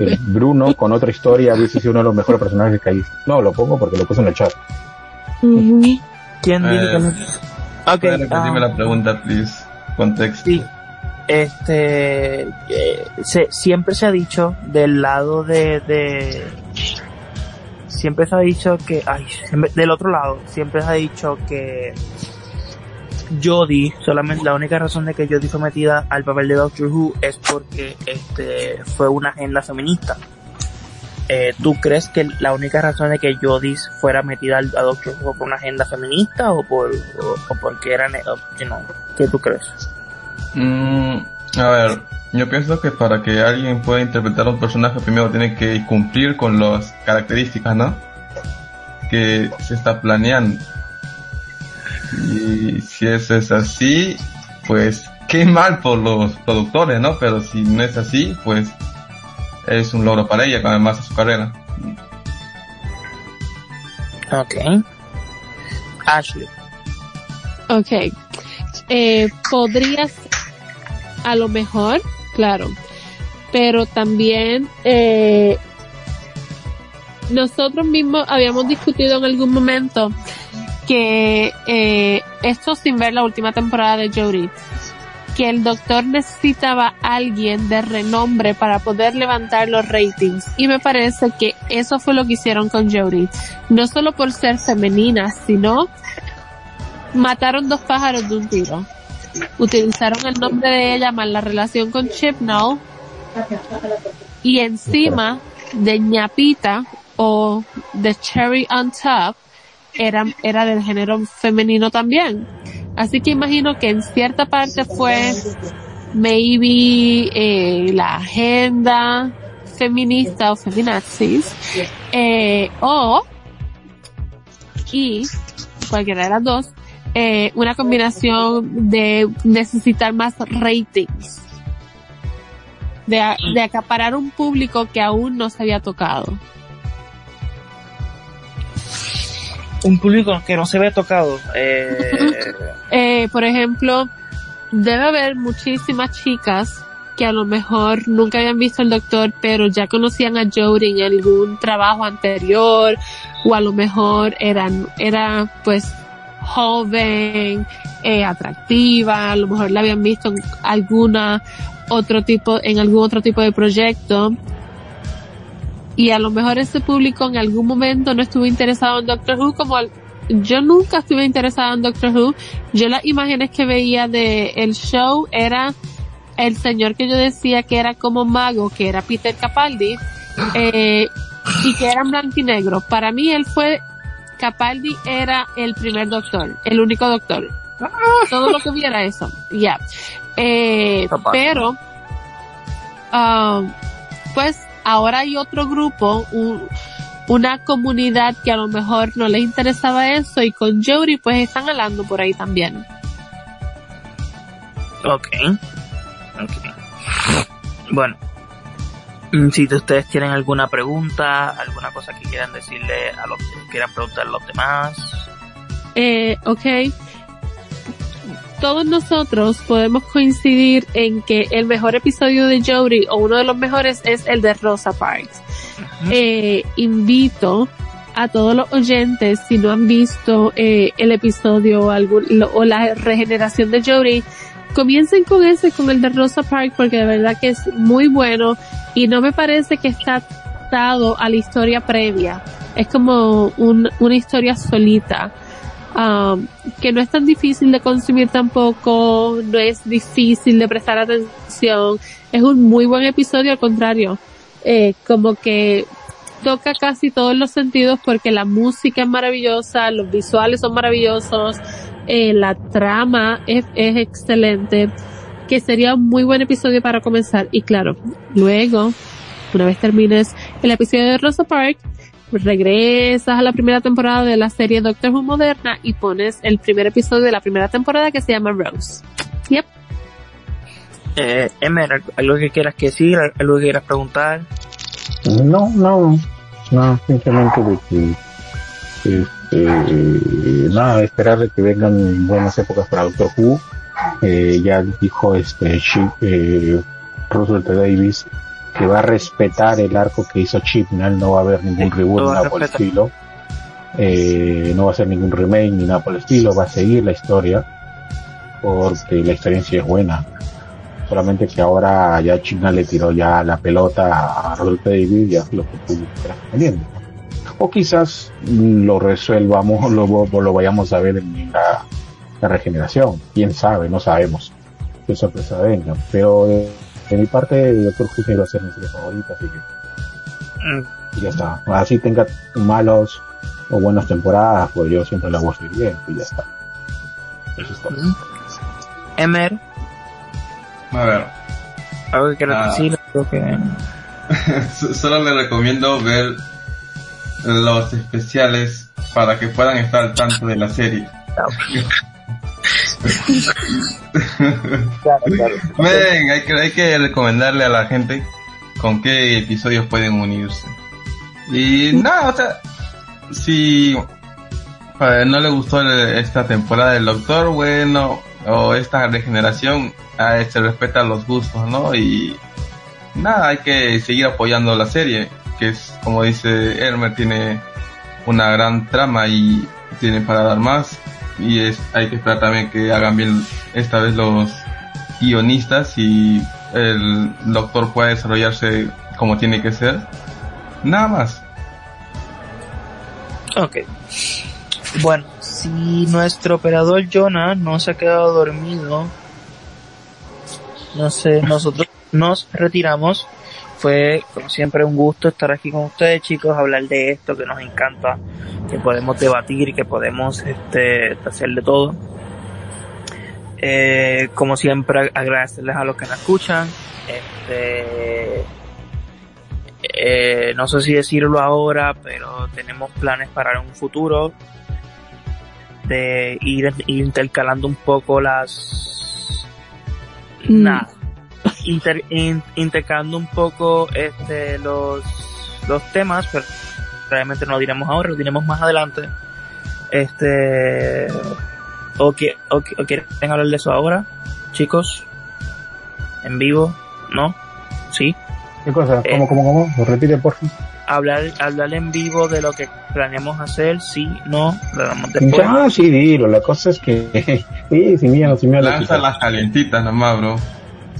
El Bruno con otra historia hubiese sido uno de los mejores personajes que hay. No, lo pongo porque lo puse en el chat. ¿quién Eh, dijo que no? Ok, ¿Puedes repetirme ah, la pregunta, please? Contexto. Sí, este, eh, se, siempre se ha dicho del lado de, de, siempre se ha dicho que, ay, siempre- del otro lado, siempre se ha dicho que Jodie, solamente la única razón de que Jodie fue metida al papel de Doctor Who es porque este fue una agenda feminista. Eh, ¿Tú crees que la única razón de que Jodie fuera metida al, a Doctor Who fue por una agenda feminista o por o, porque era, ne- o, you ¿qué tú crees? Mm, a ver, yo pienso que para que alguien pueda interpretar a un personaje primero tiene que cumplir con las características, ¿no? Que se está planeando. Y si eso es así, pues qué mal por los productores, ¿no? Pero si no es así, pues es un logro para ella, además de su carrera. Ok. Ashley. Ok. Eh, podrías, a lo mejor, claro, pero también eh, nosotros mismos habíamos discutido en algún momento que eh, esto sin ver la última temporada de Jodie, que el doctor necesitaba alguien de renombre para poder levantar los ratings y me parece que eso fue lo que hicieron con Jodie, no solo por ser femenina, sino mataron dos pájaros de un tiro. utilizaron el nombre de ella más la relación con Chibnall y encima de ñapita o de cherry on top era, era del género femenino también. Así que imagino que en cierta parte fue maybe eh, la agenda feminista o feminazis eh, o y cualquiera de las dos eh, una combinación de necesitar más ratings de, de acaparar un público que aún no se había tocado Un público que no se ve tocado. Eh, Eh, por ejemplo, debe haber muchísimas chicas que a lo mejor nunca habían visto al doctor, pero ya conocían a Jodie en algún trabajo anterior, o a lo mejor eran, era pues joven, eh, atractiva, a lo mejor la habían visto en alguna otro tipo, en algún otro tipo de proyecto. Y a lo mejor ese público en algún momento no estuvo interesado en Doctor Who como al- yo nunca estuve interesada en Doctor Who. Yo las imágenes que veía de el show era el señor que yo decía que era como mago, que era Peter Capaldi, eh, y que era blanco y negro. Para mí él fue, Capaldi era el primer doctor, el único doctor. Todo lo que viera eso, ya. Eh, pero, ah, pues ahora hay otro grupo, un- una comunidad que a lo mejor no les interesaba eso y con Jodie pues están hablando por ahí también. ok. Ok. Bueno. Mm, Si ustedes tienen alguna pregunta, alguna cosa que quieran decirle a los quieran preguntar a los demás. Eh, ok. Todos nosotros podemos coincidir en que el mejor episodio de Jodie o uno de los mejores es el de Rosa Parks. Eh, invito a todos los oyentes, si no han visto eh, el episodio o, algún, lo- o la regeneración de Jodie, comiencen con ese, con el de Rosa Parks, porque de verdad que es muy bueno y no me parece que está atado a la historia previa. Es como un- una historia solita. Um, que no es tan difícil de consumir tampoco, no es difícil de prestar atención, es un muy buen episodio al contrario, eh, como que toca casi todos los sentidos porque la música es maravillosa, los visuales son maravillosos, eh, la trama es, es excelente, que sería un muy buen episodio para comenzar. Y claro, luego, una vez termines el episodio de Rosa Park, regresas a la primera temporada de la serie Doctor Who moderna y pones el primer episodio de la primera temporada que se llama Rose. Yep. Eh, Emer, ¿algo- que quieras que decir, algo que quieras preguntar. No, no, no, simplemente de que, este, nada, esperar de que vengan buenas épocas para Doctor Who. Eh, ya dijo este Chip, eh, Russell T. Davis que va a respetar el arco que hizo Chibnall, no va a haber ningún reboot ni a nada por el estilo. Eh, no va a ser ningún remake ni nada por el estilo, va a seguir la historia porque la historia en sí es buena solamente que ahora ya China le tiró ya la pelota a Rodolfo David y es lo que tú estás teniendo. O quizás lo resuelvamos, *laughs* lo, lo vayamos a ver en la, la regeneración, quién sabe, no sabemos qué sorpresa venga, pero eh, de mi parte Doctor Who va a ser mi serie favorita, así que Mm, y ya está. Así tenga malos o buenas temporadas, pues yo siempre la voy a seguir bien y ya está. Eso es todo. Emer, A ver, algo que Ah. decir, que... *laughs* so- solo les recomiendo ver los especiales para que puedan estar al tanto de la serie. *laughs* Claro, hay que, hay que recomendarle a la gente con qué episodios pueden unirse. Y nada, o sea, si eh, no le gustó esta temporada del Doctor, bueno, o esta regeneración, se respeta los gustos, ¿no? Y nada, hay que seguir apoyando la serie, que es, como dice Elmer, tiene una gran trama y tiene para dar más. Y es, hay que esperar también que hagan bien esta vez los guionistas y el doctor pueda desarrollarse como tiene que ser. Nada más. Ok. Bueno, si nuestro operador Jonah no se ha quedado dormido no sé, nosotros nos retiramos. Fue, como siempre, un gusto estar aquí con ustedes, chicos, hablar de esto que nos encanta, que podemos debatir, que podemos este, hacer de todo. Eh, como siempre, agradecerles a los que nos escuchan. Este, eh, no sé si decirlo ahora, pero tenemos planes para un futuro de ir intercalando un poco las Mm. nada inter- in- intercalando un poco este los los temas pero realmente no lo diremos ahora lo diremos más adelante este o que o, que- o quieren hablar de eso ahora chicos en vivo no sí ¿Qué cosa? Eh. ¿Cómo, cómo, cómo? ¿Lo repite, por favor? hablar hablar en vivo de lo que planeamos hacer sí no lo haremos después Ah, sí, dilo. La cosa es que... *laughs* sí, sin miedo, sin miedo. al Lanza las calientitas nomás, bro.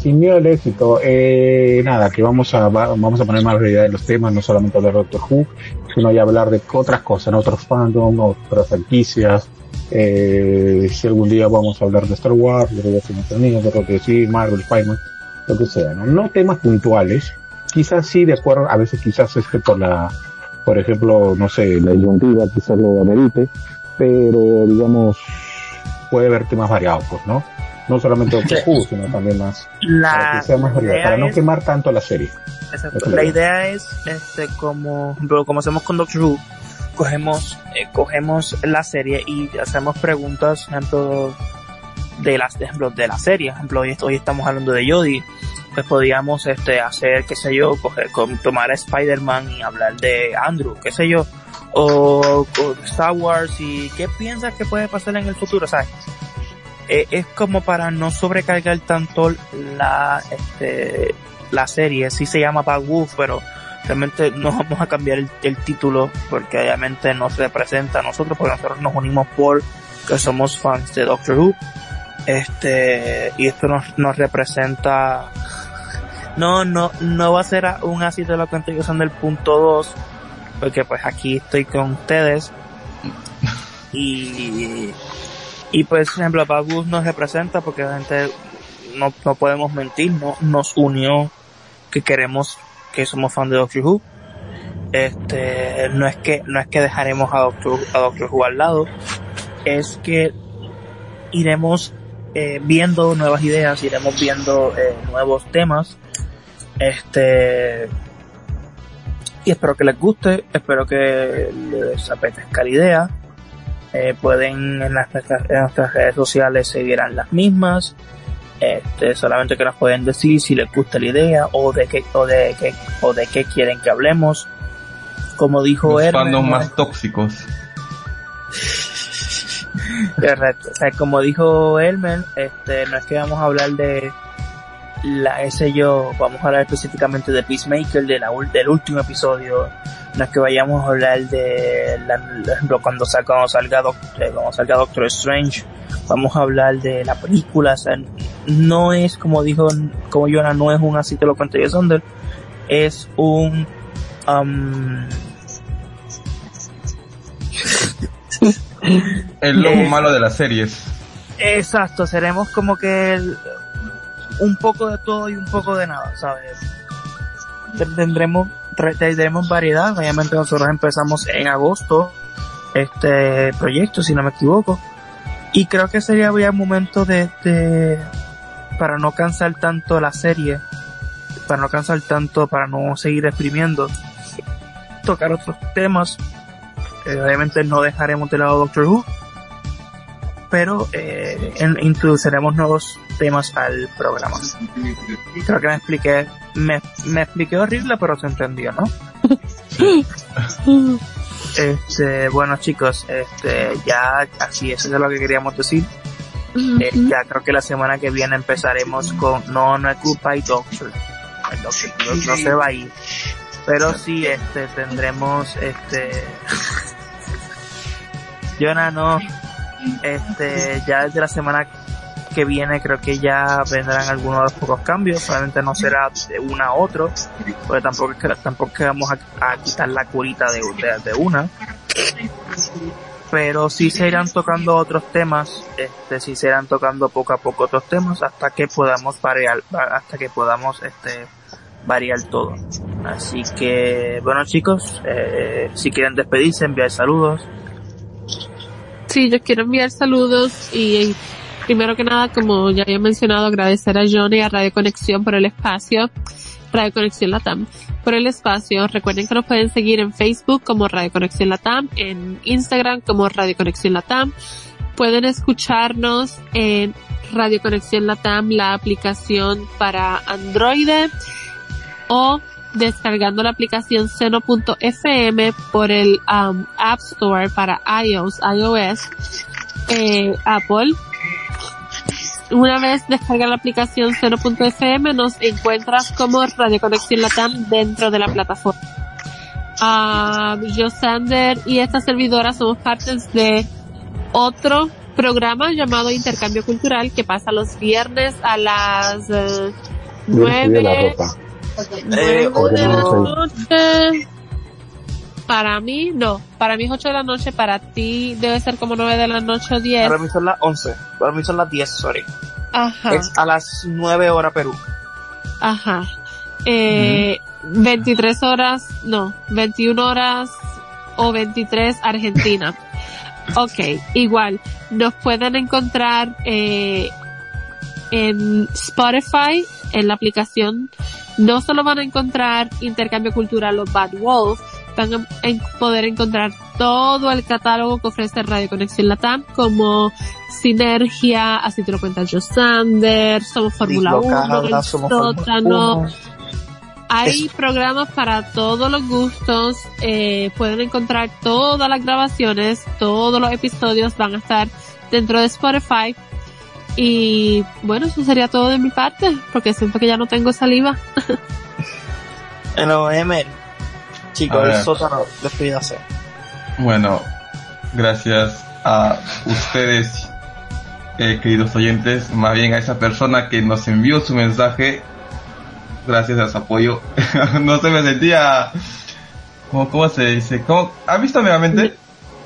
Sin miedo al éxito. Eh, nada, que vamos a, va- vamos a poner más variedad en los temas, no solamente hablar de Doctor Who, sino ya hablar de otras cosas, ¿no? otros fandom, otras franquicias. Eh, si algún día vamos a hablar de Star Wars, de de Niños, de lo que sí, Marvel, Spider-Man, lo que sea, ¿no? No temas puntuales, quizás sí, de acuerdo, a veces quizás este por la, por ejemplo, no sé, la disyuntiva quizás lo amerite, pero digamos, puede haber temas variados, pues, ¿no? No solamente Doctor Who, sino también más, para la que sea más variado, idea para no es- quemar tanto la serie. Exacto. La idea es, este, como, como hacemos con Doctor Who, cogemos, eh, cogemos la serie y hacemos preguntas, ejemplo, de las, ejemplo, de la serie. Ejemplo, hoy, hoy estamos hablando de Jodie. Pues podríamos, este, hacer, qué sé yo, coger, con- tomar a Spider-Man y hablar de Andrew, qué sé yo. O, o Star Wars y qué piensas que puede pasar en el futuro, ¿sabes? Eh, es como para no sobrecargar tanto la, este, la serie, sí se llama Bad Wolf, pero realmente no *laughs* vamos a cambiar el, el título porque obviamente nos representa a nosotros, porque nosotros nos unimos por que somos fans de Doctor Who. Este, y esto nos, nos representa, no, no, no va a ser un así de la continuación del punto 2, porque pues aquí estoy con ustedes *laughs* y, y pues, por ejemplo, Wolf nos representa porque la gente no, no podemos mentir, no, nos unió que queremos, que somos fan de Doctor Who. Este, no es que, no es que dejaremos a Doctor, a Doctor Who al lado, es que iremos eh, viendo nuevas ideas, iremos viendo eh, nuevos temas. Este, y espero que les guste, espero que les apetezca la idea. Eh, pueden en, las, en nuestras redes sociales seguirán las mismas. Este, solamente que nos pueden decir si les gusta la idea o de qué, o de qué, o de qué quieren que hablemos. Como dijo Los Hermes, fandoms ¿no? más tóxicos. *laughs* Correcto. O sea, como dijo Elmer, este, no es que vamos a hablar de la, ese yo, vamos a hablar específicamente de Peacemaker, de la, del último episodio. No es que vayamos a hablar de, la, por ejemplo, cuando salga, cuando salga, Doc- eh, cuando salga Doctor Strange. Vamos a hablar de la película, o sea, no es como dijo, como Jonah, no es un así te lo cuento yo Sonder, es un, um, El lobo Eh. malo de las series. Exacto, seremos como que el- un poco de todo y un poco de nada, ¿sabes? Ten- Tendremos, tendremos variedad, obviamente nosotros empezamos en agosto este proyecto, si no me equivoco, y creo que sería ya momento de, de, para no cansar tanto la serie, para no cansar tanto, para no seguir exprimiendo, tocar otros temas, obviamente no dejaremos de lado Doctor Who, pero eh, introduciremos nuevos temas al programa. Creo que me expliqué, me, me expliqué horrible, pero se entendió, ¿no? *laughs* Este, bueno chicos, este, ya así eso es lo que queríamos decir. Eh, ya creo que la semana que viene empezaremos con, no, no es Doctor, el Doctor no, no se va a ir, pero sí, este, tendremos, este, *laughs* Jonah no, este, ya desde la semana que viene creo que ya vendrán algunos de los pocos cambios, solamente no será de una a otro, porque tampoco tampoco vamos a, quitar la curita de, de, de una. pero sí se irán tocando otros temas, este, sí se irán tocando poco a poco otros temas hasta que podamos variar, hasta que podamos, este, variar todo. Así que, bueno chicos, eh, si quieren despedirse, enviar saludos. Sí, yo quiero enviar saludos y primero que nada, como ya había mencionado, agradecer a Johnny y a Radio Conexión por el espacio, Radio Conexión Latam, por el espacio. Recuerden que nos pueden seguir en Facebook como Radio Conexión Latam, en Instagram como Radio Conexión Latam. Pueden escucharnos en Radio Conexión Latam, la aplicación para Android o descargando la aplicación seno.fm por el um, App Store para iOS, iOS, eh, Apple. Una vez descarga la aplicación seno.fm nos encuentras como Radio Conexión Latam dentro de la plataforma. Um, yo, Sander y esta servidora somos partes de otro programa llamado Intercambio Cultural que pasa los viernes a las uh, nueve Eh, de la noche. Para mí, no. Para mí es 8 de la noche. Para ti debe ser como 9 de la noche o 10. Para mí son las 11. Para mí son las 10, sorry. Ajá. Es a las 9 horas Perú. Ajá. Eh, 23 horas, no. 21 horas o 23 Argentina. *laughs* ok, igual. Nos pueden encontrar eh, en Spotify, en la aplicación. No solo van a encontrar intercambio cultural o Bad Wolf, van a en- poder encontrar todo el catálogo que ofrece Radio Conexión Latam, como Sinergia, así te lo cuenta Joe Sander, Somos Fórmula 1, Dislocada, El somos Fórmula Sótano, 1. hay programas para todos los gustos, eh, pueden encontrar todas las grabaciones, todos los episodios van a estar dentro de Spotify. Y bueno, eso sería todo de mi parte, porque siento que ya no tengo saliva. *laughs* Hello, Emer. Chicos, el sótano, despídase. Bueno, gracias a ustedes, eh, queridos oyentes, más bien a esa persona que nos envió su mensaje, gracias a su apoyo. *laughs* no se me sentía, ¿cómo, cómo se dice? ¿Cómo? ¿Has visto nuevamente?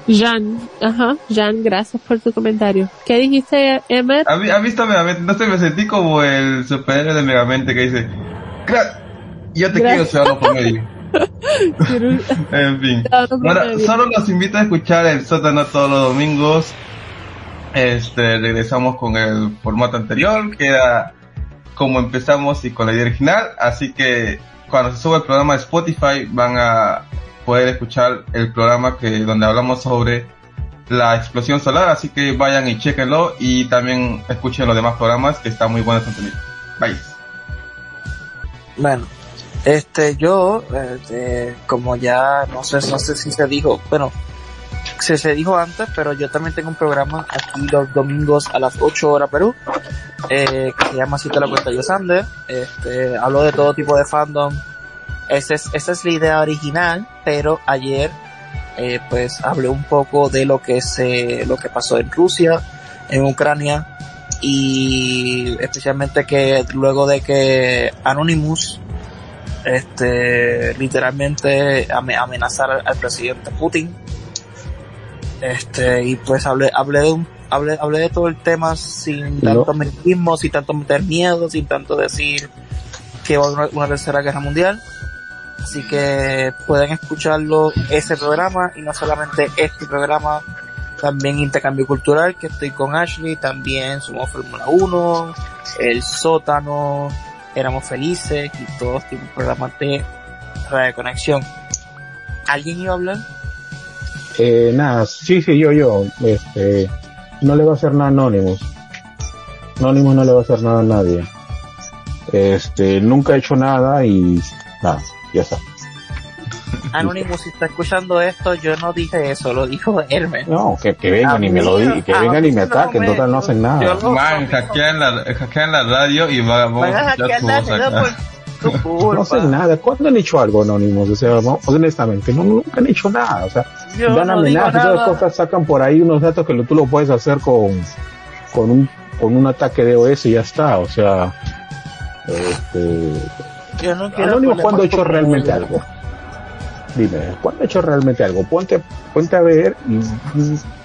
Jan, ajá, Jan, gracias por tu comentario. ¿Qué dijiste, Emer? ¿Has vi- has visto Megamente? No sé, me sentí como el superhéroe de Megamente que dice, "Crack, yo te quiero, Gracias. ciudadano promedio. *laughs* *laughs* En fin. Promedio. solo los invito a escuchar el sótano todos los domingos. Este, regresamos con el formato anterior, que era como empezamos y con la idea original. Así que cuando se suba el programa de Spotify van a poder escuchar el programa que donde hablamos sobre la explosión solar. Así que vayan y chequenlo y también escuchen los demás programas que está muy bueno el contenido. Bye. Bueno, este, yo, este, como ya, no sé, no sé si se dijo, bueno, se, se dijo antes, pero yo también tengo un programa aquí los domingos a las 8 horas Perú, eh, que se llama Así te lo cuento yo Sander, este, hablo de todo tipo de fandom, esa es, esa es la idea original, pero ayer, eh, pues hablé un poco de lo que se, lo que pasó en Rusia, en Ucrania, y especialmente que luego de que Anonymous este literalmente ame- amenazar al, presidente Putin este y pues hablé hablé de un hablé, hablé de todo el tema sin No. tanto misticismo, sin tanto meter miedo, sin tanto decir que va a haber una, una tercera guerra mundial. Así que pueden escucharlo ese programa y no solamente este programa, también Intercambio Cultural que estoy con Ashley, también somos Fórmula 1, El Sótano, Éramos Felices y todos tipos de programas de Radio Conexión. ¿Alguien iba a hablar? Eh, nada, sí, sí, yo, yo, este, no le va a hacer nada a Anonymous. Anonymous no le va a hacer nada a nadie. Este, nunca he hecho nada y nada, ya está. Anonymous, si está escuchando esto, yo no dije eso, lo dijo Hermes. No, que, que vengan y me lo di, que vengan y me no, ataquen, hombre, total no hacen nada. yo no- Man, hackean la, hackean la radio y va- vamos Van a hackear la radio. *laughs* No hacen nada. ¿Cuándo han hecho algo anónimos? O sea, honestamente, no, nunca han hecho nada. O sea, Yo dan no amenazas, todas cosas, sacan por ahí unos datos que lo- tú lo puedes hacer con, con un, con un ataque de OS y ya está. O sea, este, Yo no quiero Anónimo problemas cuando ha hecho realmente algo. Dime, ¿cuándo ha hecho realmente algo? Ponte, ponte a ver y...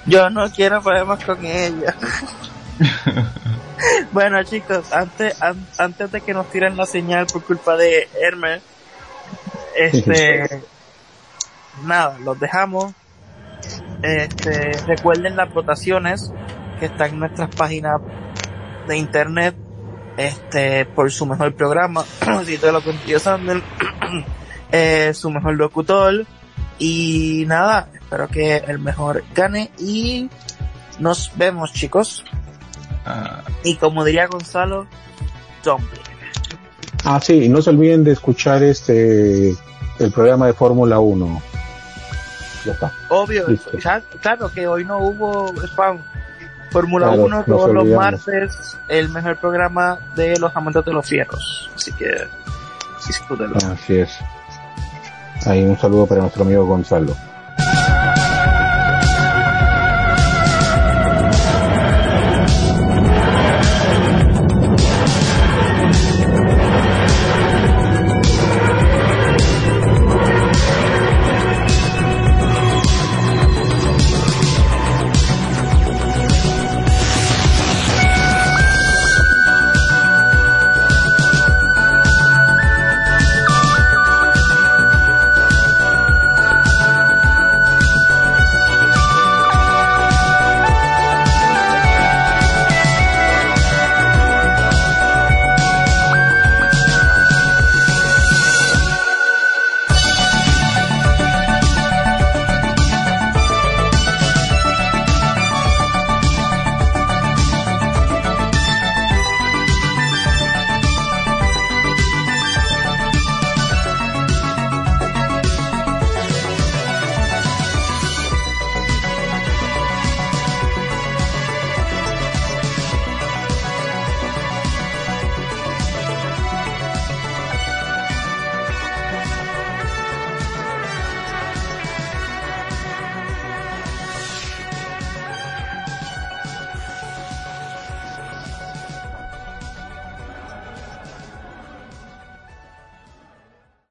Yo no quiero problemas con ella. *laughs* bueno chicos, antes, an- antes de que nos tiren la señal por culpa de Hermes, este, *laughs* nada, los dejamos. Este, recuerden las votaciones que están en nuestras páginas de internet, este, por su mejor programa, si todo lo contigo Sandel, *clears throat* eh, su mejor locutor, y nada, espero que el mejor gane y nos vemos chicos. Ah, Y como diría Gonzalo, dumpling. Ah, sí, y no se olviden de escuchar este, el programa de Fórmula 1. Ya está. Obvio, ya- claro que hoy no hubo spam. Fórmula Claro, 1 nos todos los martes, el mejor programa de los amantes de los fierros. Así que disfrútenlo. Así es. Ahí un saludo para nuestro amigo Gonzalo.